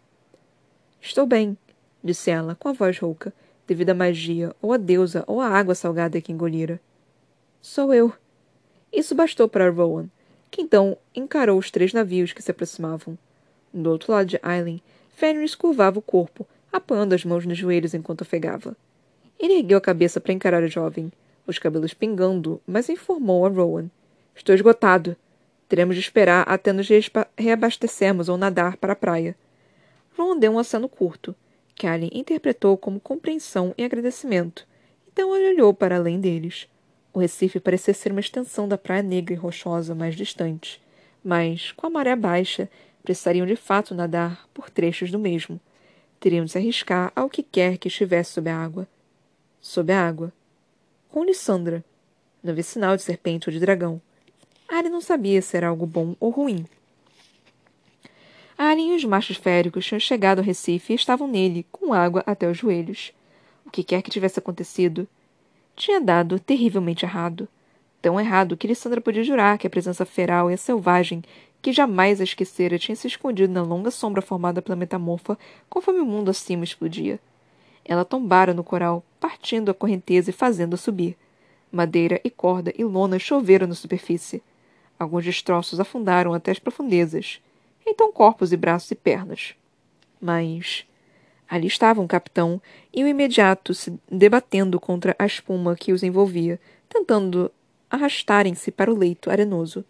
Estou bem, disse ela, com a voz rouca, devido à magia, ou à deusa, ou à água salgada que engolira. Sou eu. Isso bastou para Rowan, que então encarou os três navios que se aproximavam. Do outro lado de Aileen, Fenris curvava o corpo, apoiando as mãos nos joelhos enquanto ofegava. Ele ergueu a cabeça para encarar a jovem, os cabelos pingando, mas informou a Rowan. Estou esgotado. Teremos de esperar até nos reabastecermos ou nadar para a praia. Rowan deu um aceno curto, Karen interpretou como compreensão e agradecimento. Então ele olhou para além deles. O Recife parecia ser uma extensão da praia negra e rochosa mais distante, mas, com a maré baixa, precisariam de fato nadar por trechos do mesmo. Teriam de se arriscar ao que quer que estivesse sob a água. Sob a água. Com Lissandra. Não havia sinal de serpente ou de dragão. Ari não sabia se era algo bom ou ruim. E os machos féricos tinham chegado ao Recife e estavam nele, com água até os joelhos. O que quer que tivesse acontecido, tinha dado terrivelmente errado. Tão errado que Lissandra podia jurar que a presença feral e selvagem, que jamais a esquecera, tinha se escondido na longa sombra formada pela metamorfa conforme o mundo acima explodia. Ela tombara no coral, partindo a correnteza e fazendo-a subir. Madeira e corda e lona choveram na superfície. Alguns destroços afundaram até as profundezas então corpos e braços e pernas. Mas ali estava um capitão e o imediato se debatendo contra a espuma que os envolvia, tentando arrastarem-se para o leito arenoso.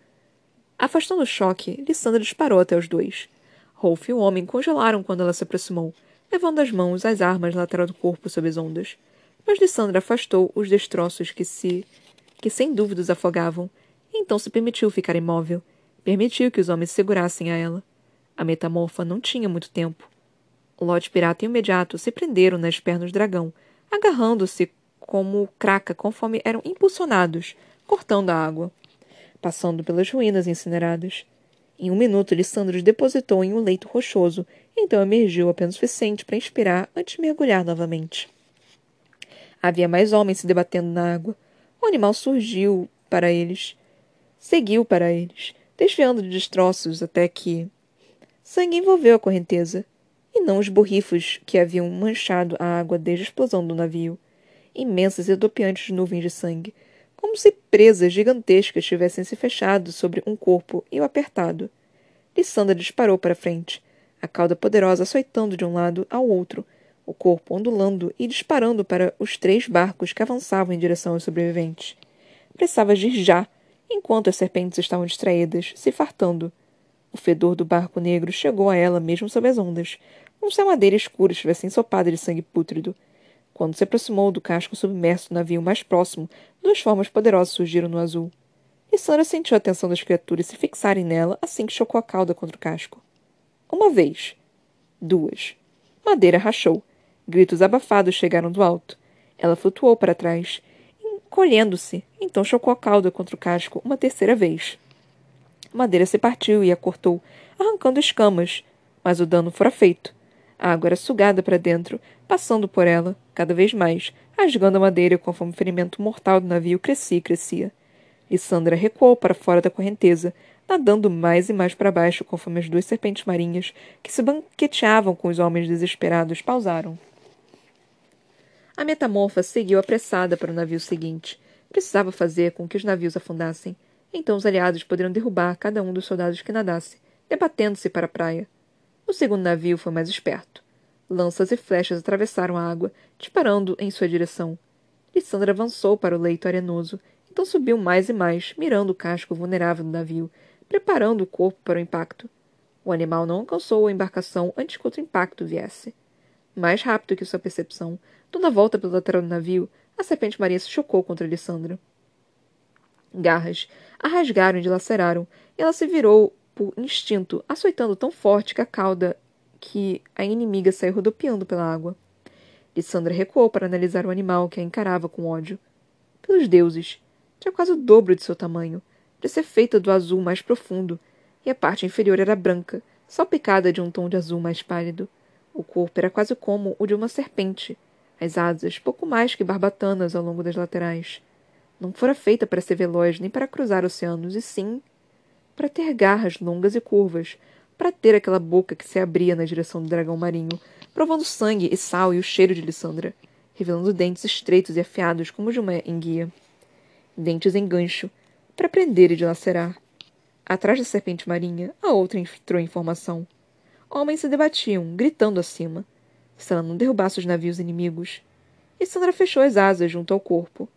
Afastando o choque, Lissandra disparou até os dois. Rolf e o homem congelaram quando ela se aproximou, levando as mãos às armas lateral do corpo sob as ondas. Mas Lissandra afastou os destroços que se que sem dúvidas afogavam, e então se permitiu ficar imóvel, Permitiu que os homens segurassem a ela. A metamorfa não tinha muito tempo. Lote pirata e imediato se prenderam nas pernas do dragão, agarrando-se como craca conforme eram impulsionados, cortando a água. passando pelas ruínas incineradas. Em um minuto, Lissandros depositou em um leito rochoso, então emergiu apenas o suficiente para inspirar antes de mergulhar novamente. Havia mais homens se debatendo na água. O animal surgiu para eles. Seguiu para eles, desviando de destroços até que. Sangue envolveu a correnteza, e não os borrifos que haviam manchado a água desde a explosão do navio. Imensas e dopiantes nuvens de sangue, como se presas gigantescas tivessem se fechado sobre um corpo e o apertado. Lissandra disparou para frente, a cauda poderosa açoitando de um lado ao outro, o corpo ondulando e disparando para os três barcos que avançavam em direção aos sobreviventes. Precisava agir já, enquanto as serpentes estavam distraídas, se fartando. O fedor do barco negro chegou a ela mesmo sob as ondas, como se a madeira escura estivesse ensopada de sangue pútrido. Quando se aproximou do casco submerso do navio mais próximo, duas formas poderosas surgiram no azul. Lissandra sentiu a atenção das criaturas se fixarem nela assim que chocou a cauda contra o casco. Uma vez. Duas. Madeira rachou. Gritos abafados chegaram do alto. Ela flutuou para trás, encolhendo-se, então chocou a cauda contra o casco uma terceira vez. A madeira se partiu e a cortou, arrancando escamas, mas o dano fora feito. A água era sugada para dentro, passando por ela, cada vez mais, rasgando a madeira conforme o ferimento mortal do navio crescia e crescia. Lissandra recuou para fora da correnteza, nadando mais e mais para baixo conforme as duas serpentes marinhas, que se banqueteavam com os homens desesperados, pausaram. A metamorfa seguiu apressada para o navio seguinte. Precisava fazer com que os navios afundassem. Então os aliados poderiam derrubar cada um dos soldados que nadasse, debatendo-se para a praia. O segundo navio foi mais esperto. Lanças e flechas atravessaram a água, disparando em sua direção. Lissandra avançou para o leito arenoso, então subiu mais e mais, mirando o casco vulnerável do navio, preparando o corpo para o impacto. O animal não alcançou a embarcação antes que outro impacto viesse. Mais rápido que sua percepção, dando a volta pelo lateral do navio, a serpente marinha se chocou contra Lissandra. Garras a rasgaram e dilaceraram, e ela se virou por instinto, açoitando tão forte que a cauda que a inimiga saiu rodopiando pela água. Lissandra recuou para analisar o animal que a encarava com ódio. Pelos deuses! Tinha quase o dobro de seu tamanho. De ser feita do azul mais profundo, e a parte inferior era branca, salpicada de um tom de azul mais pálido. O corpo era quase como o de uma serpente, as asas pouco mais que barbatanas ao longo das laterais. Não fora feita para ser veloz nem para cruzar oceanos, e sim para ter garras longas e curvas, para ter aquela boca que se abria na direção do dragão marinho, provando sangue e sal e o cheiro de Lissandra, revelando dentes estreitos e afiados como de uma enguia. Dentes em gancho, para prender e dilacerar. Atrás da serpente marinha, a outra entrou em formação. Homens se debatiam, gritando acima. Se ela não derrubasse os navios inimigos. E Sandra fechou as asas junto ao corpo.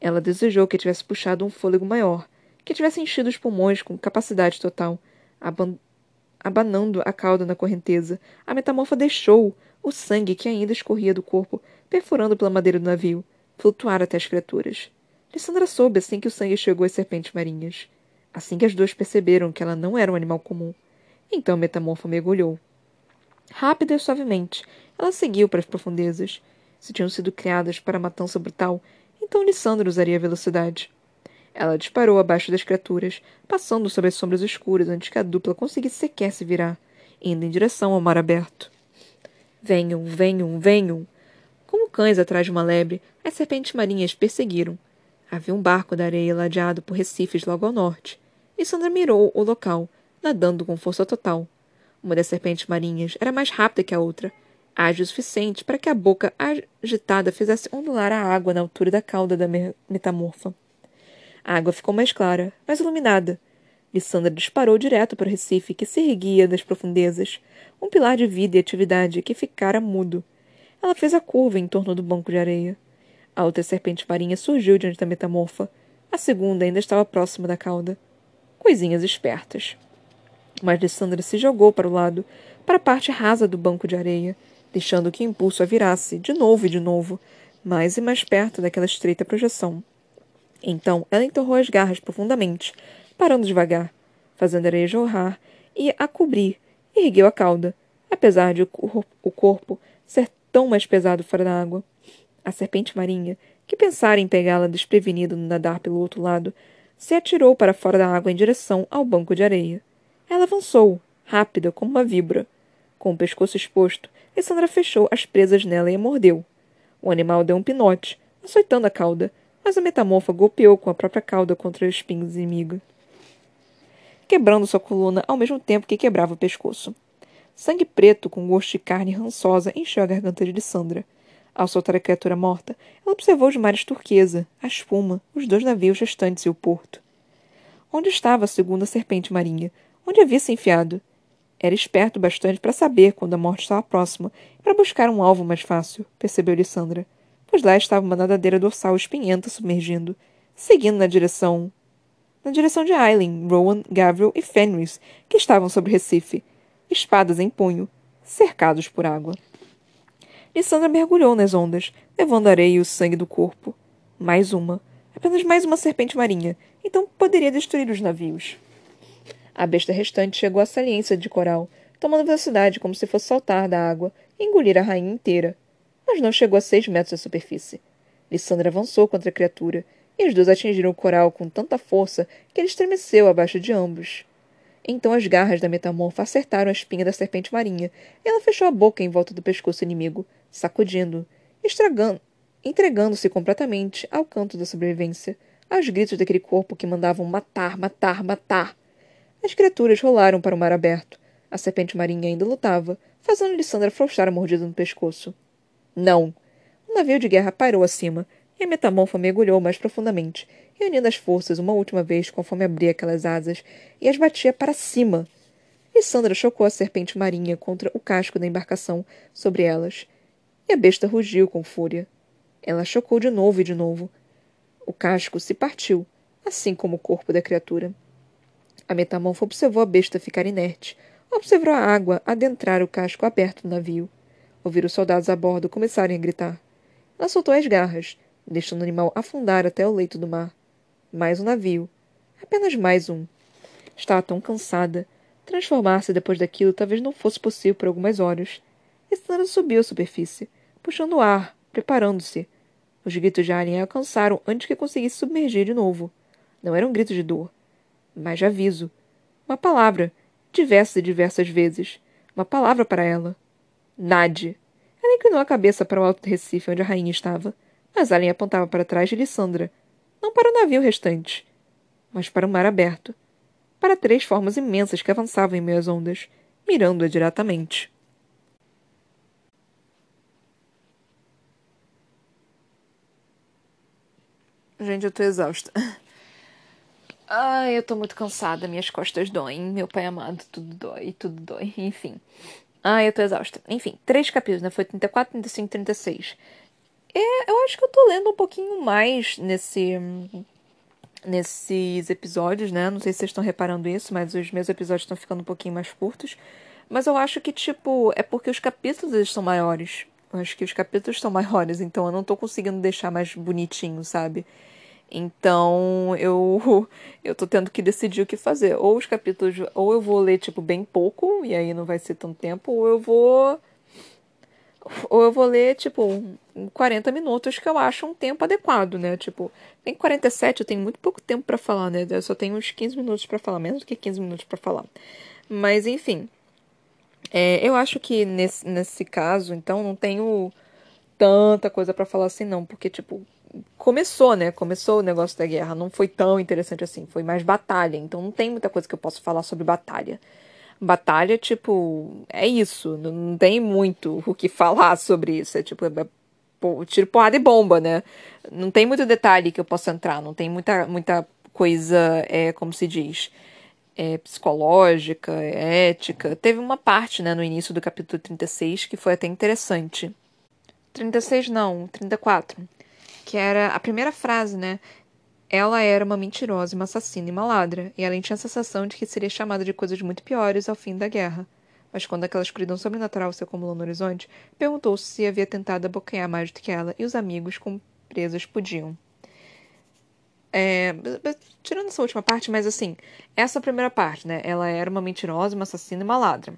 Ela desejou que tivesse puxado um fôlego maior, que tivesse enchido os pulmões com capacidade total. Aban abanando a cauda na correnteza, a metamorfa deixou o sangue que ainda escorria do corpo, perfurando pela madeira do navio, flutuar até as criaturas. Lissandra soube assim que o sangue chegou às serpentes marinhas. Assim que as duas perceberam que ela não era um animal comum. Então a metamorfa mergulhou. Rápida e suavemente, ela seguiu para as profundezas. Se tinham sido criadas para a matança brutal, então Lissandra usaria velocidade. Ela disparou abaixo das criaturas, passando sobre as sombras escuras antes que a dupla conseguisse sequer se virar, indo em direção ao mar aberto. Venham, venham, venham! Como cães atrás de uma lebre, as serpentes marinhas perseguiram. Havia um barco da areia ladeado por recifes logo ao norte, e Sandra mirou o local, nadando com força total. Uma das serpentes marinhas era mais rápida que a outra, ágil o suficiente para que a boca agitada fizesse ondular a água na altura da cauda da metamorfa. A água ficou mais clara, mais iluminada. Lissandra disparou direto para o Recife, que se erguia das profundezas, um pilar de vida e atividade que ficara mudo. Ela fez a curva em torno do banco de areia. A outra serpente marinha surgiu diante da metamorfa. A segunda ainda estava próxima da cauda. Coisinhas espertas. Mas Lissandra se jogou para o lado, para a parte rasa do banco de areia, deixando que o impulso a virasse, de novo e de novo, mais e mais perto daquela estreita projeção. Então ela enterrou as garras profundamente, parando devagar, fazendo a areia jorrar e a cobrir, e ergueu a cauda, apesar de o corpo ser tão mais pesado fora da água. A serpente marinha, que pensara em pegá-la desprevenida no nadar pelo outro lado, se atirou para fora da água em direção ao banco de areia. Ela avançou, rápida como uma víbora. Com o pescoço exposto, Lissandra fechou as presas nela e a mordeu. O animal deu um pinote, açoitando a cauda, mas a metamorfa golpeou com a própria cauda contra os espinhos inimigo, quebrando sua coluna ao mesmo tempo que quebrava o pescoço. Sangue preto com gosto de carne rançosa encheu a garganta de Lissandra. Ao soltar a criatura morta, ela observou os mares turquesa, a espuma, os dois navios restantes e o porto. Onde estava a segunda serpente marinha? Onde havia se enfiado? Era esperto bastante para saber quando a morte estava próxima e para buscar um alvo mais fácil, percebeu Lissandra, pois lá estava uma nadadeira dorsal espinhenta submergindo, seguindo na direção. na direção de Aileen, Rowan, Gabriel e Fenris, que estavam sobre o Recife, espadas em punho, cercados por água. Lissandra mergulhou nas ondas, levando a areia e o sangue do corpo. Mais uma. Apenas mais uma serpente marinha. Então poderia destruir os navios. A besta restante chegou à saliência de coral, tomando velocidade como se fosse saltar da água e engolir a rainha inteira. Mas não chegou a seis metros da superfície. Lissandra avançou contra a criatura, e os dois atingiram o coral com tanta força que ele estremeceu abaixo de ambos. Então as garras da metamorfa acertaram a espinha da serpente marinha, e ela fechou a boca em volta do pescoço inimigo, sacudindo, estragando, entregando-se completamente ao canto da sobrevivência, aos gritos daquele corpo que mandavam matar, matar, matar. As criaturas rolaram para o mar aberto. A serpente marinha ainda lutava, fazendo Lissandra afrouxar a mordida no pescoço. Não! O navio de guerra pairou acima, e a metamorfa mergulhou mais profundamente, reunindo as forças uma última vez conforme abria aquelas asas, e as batia para cima. Lissandra chocou a serpente marinha contra o casco da embarcação sobre elas, e a besta rugiu com fúria. Ela chocou de novo e de novo. O casco se partiu, assim como o corpo da criatura. A metamorfa observou a besta ficar inerte. Observou a água adentrar o casco aberto do navio. Ouviram os soldados a bordo começarem a gritar. Ela soltou as garras, deixando o animal afundar até o leito do mar. Mais um navio. Apenas mais um. Estava tão cansada. Transformar-se depois daquilo talvez não fosse possível por algumas horas. Estana subiu à superfície puxando o ar, preparando-se. Os gritos de Alien a alcançaram antes que conseguisse submergir de novo. Não eram gritos de dor, mas de aviso. Uma palavra, diversas e diversas vezes. Uma palavra para ela. Nade. Ela inclinou a cabeça para o alto Recife, onde a rainha estava. Mas Alien apontava para trás de Lissandra. Não para o navio restante, mas para o mar aberto. Para três formas imensas que avançavam em meio às ondas, mirando-a diretamente. Gente, eu tô exausta. Ai, eu tô muito cansada, minhas costas doem, meu pai amado, tudo dói, tudo dói, enfim. Ai, eu tô exausta. Enfim, três capítulos, né? Foi 34, 35, 36. É, eu acho que eu tô lendo um pouquinho mais nesse nesses episódios, né? Não sei se vocês estão reparando isso, mas os meus episódios estão ficando um pouquinho mais curtos. Mas eu acho que, tipo, é porque os capítulos eles são maiores. Eu acho que os capítulos são maiores, então eu não tô conseguindo deixar mais bonitinho, sabe? Então eu eu tô tendo que decidir o que fazer. Ou os capítulos, ou eu vou ler tipo bem pouco e aí não vai ser tanto tempo, ou eu vou ou eu vou ler tipo 40 minutos que eu acho um tempo adequado, né? Tipo, tem 47, eu tenho muito pouco tempo para falar, né? Eu só tenho uns 15 minutos para falar, menos do que 15 minutos para falar. Mas enfim, é, eu acho que nesse, nesse caso, então, não tenho tanta coisa para falar assim, não, porque, tipo, começou, né? Começou o negócio da guerra. Não foi tão interessante assim. Foi mais batalha. Então não tem muita coisa que eu possa falar sobre batalha. Batalha, tipo, é isso. Não tem muito o que falar sobre isso. É tipo, é, é, tiro, porrada e bomba, né? Não tem muito detalhe que eu possa entrar. Não tem muita, muita coisa, é, como se diz, é, psicológica, é ética. Teve uma parte, né, no início do capítulo 36 que foi até interessante. 36 não, 34 que era a primeira frase, né? Ela era uma mentirosa, uma assassina e uma ladra, e ela tinha a sensação de que seria chamada de coisas muito piores ao fim da guerra. Mas quando aquela escuridão sobrenatural se acumulou no horizonte, perguntou-se se havia tentado abocanhar mais do que ela, e os amigos com presas podiam. É, tirando essa última parte, mas assim, essa primeira parte, né? Ela era uma mentirosa, uma assassina e uma ladra.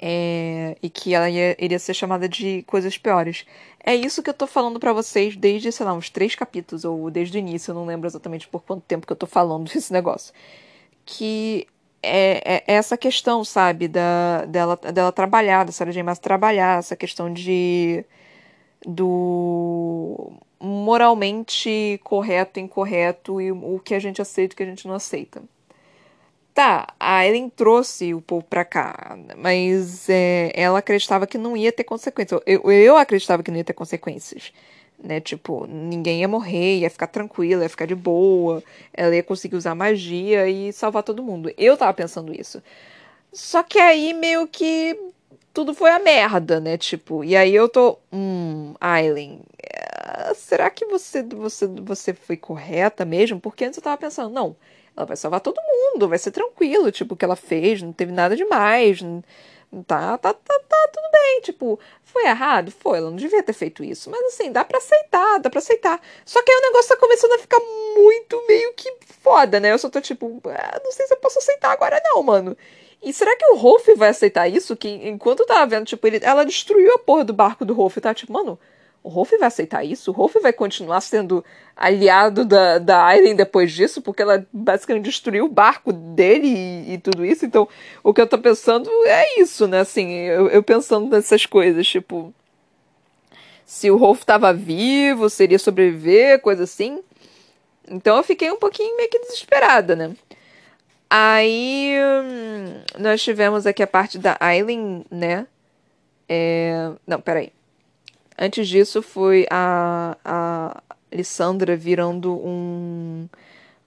É, e que ela ia, iria ser chamada de coisas piores. É isso que eu tô falando para vocês desde, sei lá, uns três capítulos, ou desde o início, eu não lembro exatamente por quanto tempo que eu tô falando desse negócio. Que é, é essa questão, sabe, da, dela, dela trabalhar, da Sarah J. Maas trabalhar, essa questão de. do moralmente correto, incorreto e o que a gente aceita e o que a gente não aceita. Tá, a Ellen trouxe o povo pra cá, mas é, ela acreditava que não ia ter consequências. Eu, eu acreditava que não ia ter consequências. Né? Tipo, ninguém ia morrer, ia ficar tranquila, ia ficar de boa, ela ia conseguir usar magia e salvar todo mundo. Eu tava pensando isso. Só que aí meio que tudo foi a merda, né? Tipo, e aí eu tô. Hum, Aileen, eh, será que você, você, você foi correta mesmo? Porque antes eu tava pensando, não ela vai salvar todo mundo, vai ser tranquilo, tipo, o que ela fez, não teve nada demais, tá, tá, tá, tá tudo bem, tipo, foi errado? Foi, ela não devia ter feito isso, mas assim, dá pra aceitar, dá pra aceitar. Só que aí o negócio tá começando a ficar muito meio que foda, né? Eu só tô tipo, ah, não sei se eu posso aceitar agora não, mano. E será que o Rolf vai aceitar isso? Que enquanto tava vendo, tipo, ele, ela destruiu a porra do barco do Rolf, tá? Tipo, mano, o Rolf vai aceitar isso? O Rolf vai continuar sendo aliado da, da Aileen depois disso? Porque ela basicamente destruiu o barco dele e, e, tudo isso. Então, o que eu tô pensando é isso, né? Assim, eu, eu pensando nessas coisas, tipo. Se o Rolf tava vivo, seria sobreviver, coisa assim. Então eu fiquei um pouquinho meio que desesperada, né? Aí hum, nós tivemos aqui a parte da Aileen, né? É... Não, peraí. Antes disso foi a, a Lissandra virando um,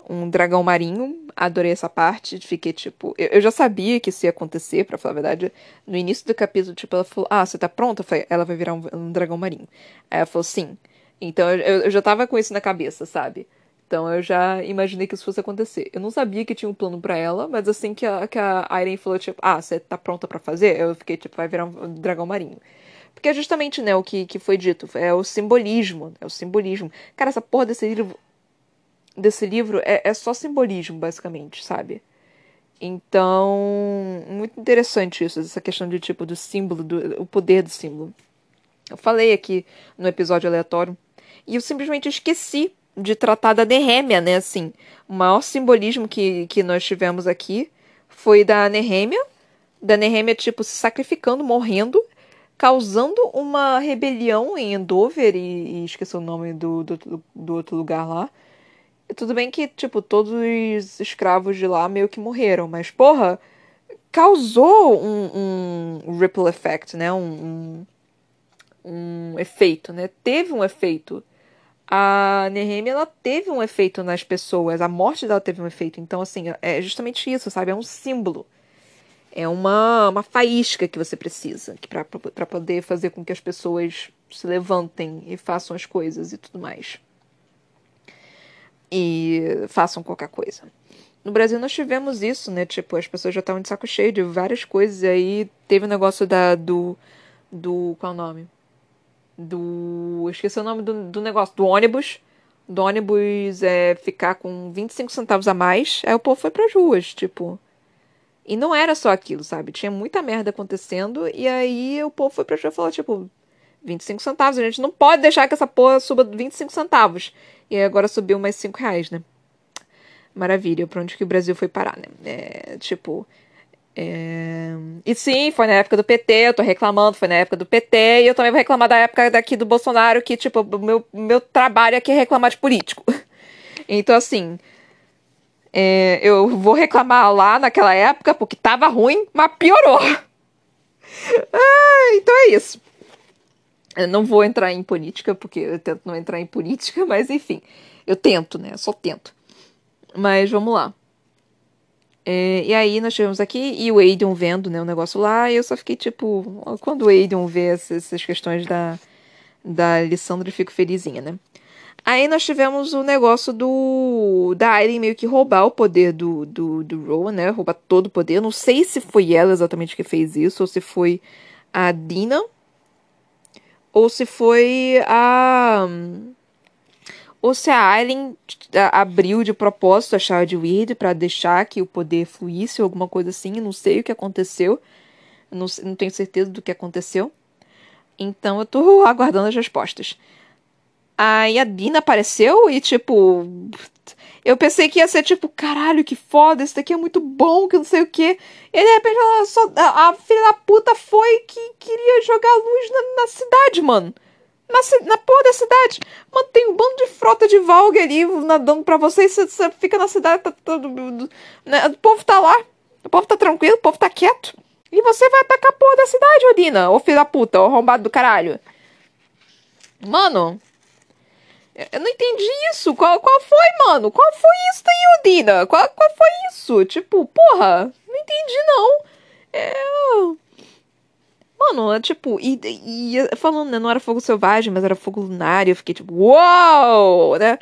um dragão marinho. Adorei essa parte. Fiquei tipo. Eu, eu já sabia que isso ia acontecer, para falar a verdade. No início do capítulo, tipo, ela falou: Ah, você tá pronta? Falei, ela vai virar um, um, dragão marinho. Aí ela falou: Sim. Então eu, eu já tava com isso na cabeça, sabe? Então eu já imaginei que isso fosse acontecer. Eu não sabia que tinha um plano para ela, mas assim que a, que a Irene falou, tipo, ah, você tá pronta para fazer? Eu fiquei, tipo, vai virar um dragão marinho. Porque é justamente, né, o que, que foi dito. É o simbolismo. É o simbolismo. Cara, essa porra desse livro. Desse livro é, é só simbolismo, basicamente, sabe? Então, muito interessante isso, essa questão de tipo do símbolo, do, o poder do símbolo. Eu falei aqui no episódio aleatório e eu simplesmente esqueci de tratar da Nehemia, né? Assim, o maior simbolismo que, que nós tivemos aqui foi da Nehemia, da Nehemia, tipo, se sacrificando, morrendo, causando uma rebelião em Endover, e, e esqueci o nome do, do, do, outro lugar lá. E tudo bem que, tipo, todos os escravos de lá meio que morreram, mas, porra, causou um, um ripple effect, né? Um, um, um efeito, né? Teve um efeito. A Nehemia, ela teve um efeito nas pessoas, a morte dela teve um efeito. Então, assim, é justamente isso, sabe? É um símbolo. É uma, uma faísca que você precisa para poder fazer com que as pessoas se levantem e façam as coisas e tudo mais. E façam qualquer coisa. No Brasil nós tivemos isso, né? Tipo, as pessoas já estavam de saco cheio de várias coisas. E aí teve o negócio da, do. Do. Qual é o nome? Do. Esqueci o nome do, do negócio. Do ônibus. Do ônibus é, ficar com 25 centavos a mais. Aí o povo foi pras ruas, tipo. E não era só aquilo, sabe? Tinha muita merda acontecendo. E aí o povo foi pra rua e falou, tipo, 25 centavos. A gente não pode deixar que essa porra suba 25 centavos. E aí agora subiu mais 5 reais, né? Maravilha. Pra onde que o Brasil foi parar, né? É, tipo. É... E sim, foi na época do PT, eu tô reclamando, foi na época do PT, e eu também vou reclamar da época daqui do Bolsonaro, que, tipo, meu, meu trabalho aqui é reclamar de político. Então, assim, é, eu vou reclamar lá naquela época porque tava ruim, mas piorou. Ah, então é isso. Eu não vou entrar em política, porque eu tento não entrar em política, mas enfim. Eu tento, né? Só tento. Mas vamos lá. É, e aí nós chegamos aqui e o Aiden vendo né, o negócio lá, e eu só fiquei tipo, quando o Aiden vê essas, essas questões da, da Lissandra, eu fico felizinha, né? Aí nós tivemos o negócio do da Aileen meio que roubar o poder do, do, do Rowan, né? Roubar todo o poder. Não sei se foi ela exatamente que fez isso, ou se foi a Dina, ou se foi a. Ou se a Aileen abriu de propósito a de Weird para deixar que o poder fluísse ou alguma coisa assim. Não sei o que aconteceu. não, não tenho certeza do que aconteceu. Então eu tô aguardando as respostas. Aí a Dina apareceu e, tipo. Eu pensei que ia ser tipo, caralho, que foda, isso daqui é muito bom, que não sei o quê. E de repente ela só. A, a filha da puta foi que queria jogar luz na, na cidade, mano. Na, na porra da cidade. Mano, tem um bando de frota de Valg ali nadando pra vocês. Você, você fica na cidade, tá todo. Né? O povo tá lá. O povo tá tranquilo, o povo tá quieto. E você vai atacar a porra da cidade, Odina, ô filho da puta, ô arrombado do caralho. Mano, eu não entendi isso. Qual, qual foi, mano? Qual foi isso daí, Odina? Qual, qual foi isso? Tipo, porra, não entendi não. É. Mano, é tipo, e, e falando, né? Não era fogo selvagem, mas era fogo lunar. E eu fiquei tipo, uau! Né?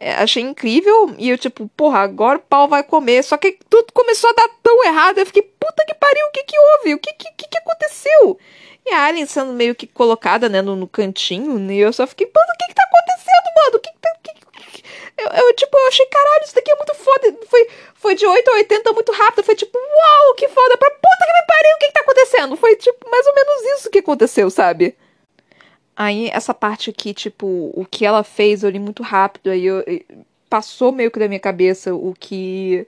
É, achei incrível. E eu, tipo, porra, agora o pau vai comer. Só que tudo começou a dar tão errado. Eu fiquei, puta que pariu, o que que houve? O que que, que, que aconteceu? E a Alien sendo meio que colocada, né, no, no cantinho. Né, e eu só fiquei, mano, o que que tá acontecendo, mano? O que que tá. Que, que... Eu, eu, tipo, eu achei, caralho, isso daqui é muito foda. Foi, foi de 8 a 80 muito rápido. Foi tipo, uau, que foda. Pra puta que me pariu, o que que tá acontecendo? Foi, tipo, mais ou menos isso que aconteceu, sabe? Aí, essa parte aqui, tipo, o que ela fez, eu li muito rápido. Aí eu, passou meio que da minha cabeça o que.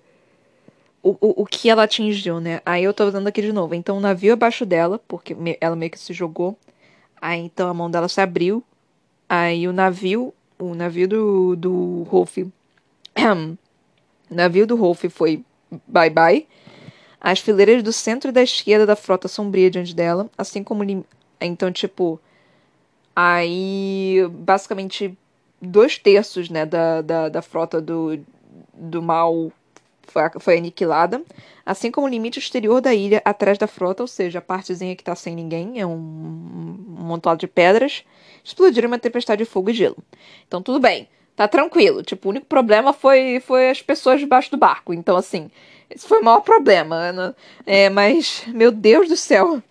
O, o, o que ela atingiu, né? Aí eu tô dando aqui de novo. Então o navio abaixo dela, porque ela meio que se jogou. Aí então a mão dela se abriu. Aí o navio, o navio do, do Rolf. o navio do Rolf foi bye bye. As fileiras do centro e da esquerda da frota sombria diante dela, assim como. Então, tipo Aí, basicamente, dois terços né, da, da, da frota do, do mal foi, aniquilada, assim como o limite exterior da ilha atrás da frota, ou seja, a partezinha que está sem ninguém, é um, um montado de pedras, explodiram uma tempestade de fogo e gelo. Então, tudo bem, tá tranquilo. Tipo, o único problema foi, foi as pessoas debaixo do barco. Então, assim, esse foi o maior problema. Né? É, mas, meu Deus do céu.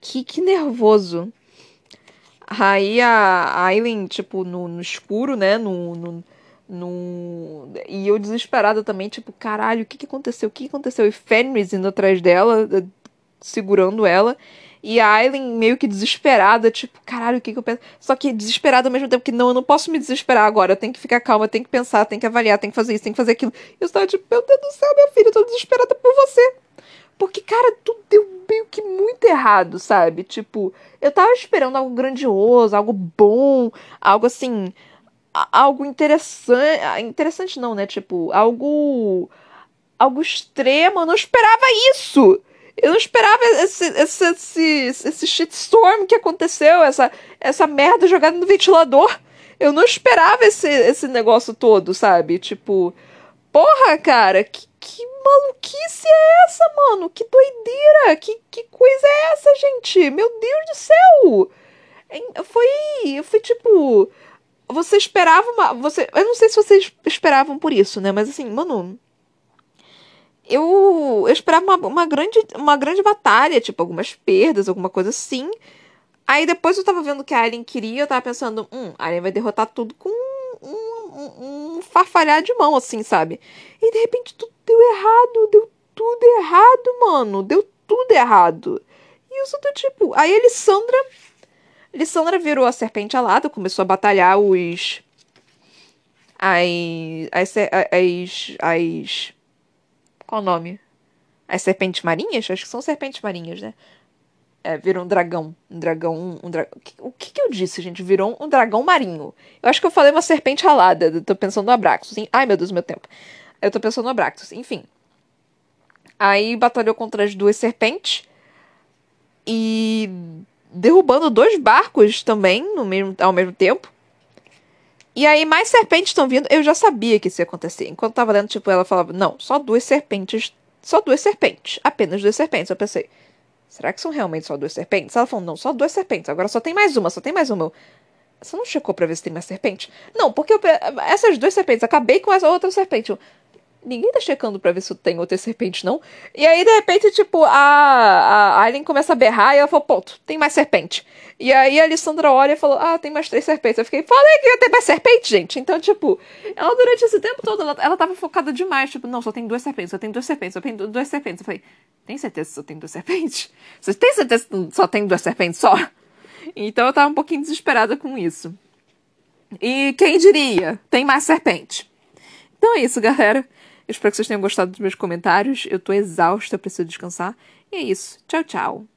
Que, que nervoso. Aí a Aileen, tipo, no, no escuro, né? No, no, no, E eu desesperada também, tipo, caralho, o que, que aconteceu? O que, que aconteceu? E Fenris indo atrás dela, eh, segurando ela. E a Aileen meio que desesperada, tipo, caralho, o que, que eu penso? Só que desesperada ao mesmo tempo que não, eu não posso me desesperar agora. Eu tenho que ficar calma, eu tenho que pensar, tenho que avaliar, tenho que fazer isso, tenho que fazer aquilo. E eu estava tipo, meu Deus do céu, minha filha, eu tô desesperada por você. Porque, cara, tudo deu meio que muito errado, sabe? Tipo, eu tava esperando algo grandioso, algo bom, algo assim. Algo interessante. Interessante não, né? Tipo, algo. Algo extremo. Eu não esperava isso! Eu não esperava esse, esse, esse, esse shitstorm que aconteceu, essa, essa merda jogada no ventilador. Eu não esperava esse, esse negócio todo, sabe? Tipo, porra, cara, que, que maluquice é essa, mano? Que doideira! Que, que coisa é essa, gente? Meu Deus do céu! Foi. Foi tipo. Você esperava uma. Você, eu não sei se vocês esperavam por isso, né? Mas assim, mano. Eu, eu esperava uma, uma, grande, uma grande batalha, tipo, algumas perdas, alguma coisa assim. Aí depois eu tava vendo que a Alien queria, eu tava pensando, hum, a Alien vai derrotar tudo com um, um, farfalhar de mão, assim, sabe? E de repente tudo deu errado, deu tudo errado, mano. Deu tudo errado. E eu só tô tipo. Aí a Lissandra. Lissandra virou a serpente alada, começou a batalhar os. As. As. as qual o nome? As serpentes marinhas? Acho que são serpentes marinhas, né? É, virou um dragão. Um dragão. Um dra... O que, que eu disse, gente? Virou um dragão marinho. Eu acho que eu falei uma serpente alada. tô pensando no Abraxos. Ai, meu Deus, meu tempo. Eu tô pensando no Abraxos. Enfim. Aí batalhou contra as duas serpentes. E derrubando dois barcos também no mesmo, ao mesmo tempo. E aí mais serpentes estão vindo. Eu já sabia que isso ia acontecer. Enquanto tava lendo, tipo, ela falava, não, só duas serpentes. Só duas serpentes. Apenas duas serpentes. Eu pensei, será que são realmente só duas serpentes? Ela falou, não, só duas serpentes. Agora só tem mais uma, só tem mais uma. Você não checou pra ver se tem mais serpente? Não, porque eu, essas duas serpentes, acabei com essa outra serpente. Eu, ninguém tá checando pra ver se tem outra serpente, não. E aí, de repente, tipo, a, a Aileen começa a berrar e ela falou, ponto, tem mais serpente. E aí a Alessandra olha e falou, ah, tem mais três serpentes. Eu fiquei, falei que ia ter mais serpente, gente. Então, tipo, ela durante esse tempo todo, ela, ela tava focada demais. Tipo, não, só tem duas serpentes, só tem duas serpentes, só tem duas serpentes. Eu falei, tem certeza que só tem duas serpentes? Você tem certeza que só tem duas serpentes só? Então eu tava um pouquinho desesperada com isso. E quem diria? Tem mais serpente. Então é isso, galera. Eu espero que vocês tenham gostado dos meus comentários. Eu tô exausta, preciso descansar. E é isso. Tchau, tchau.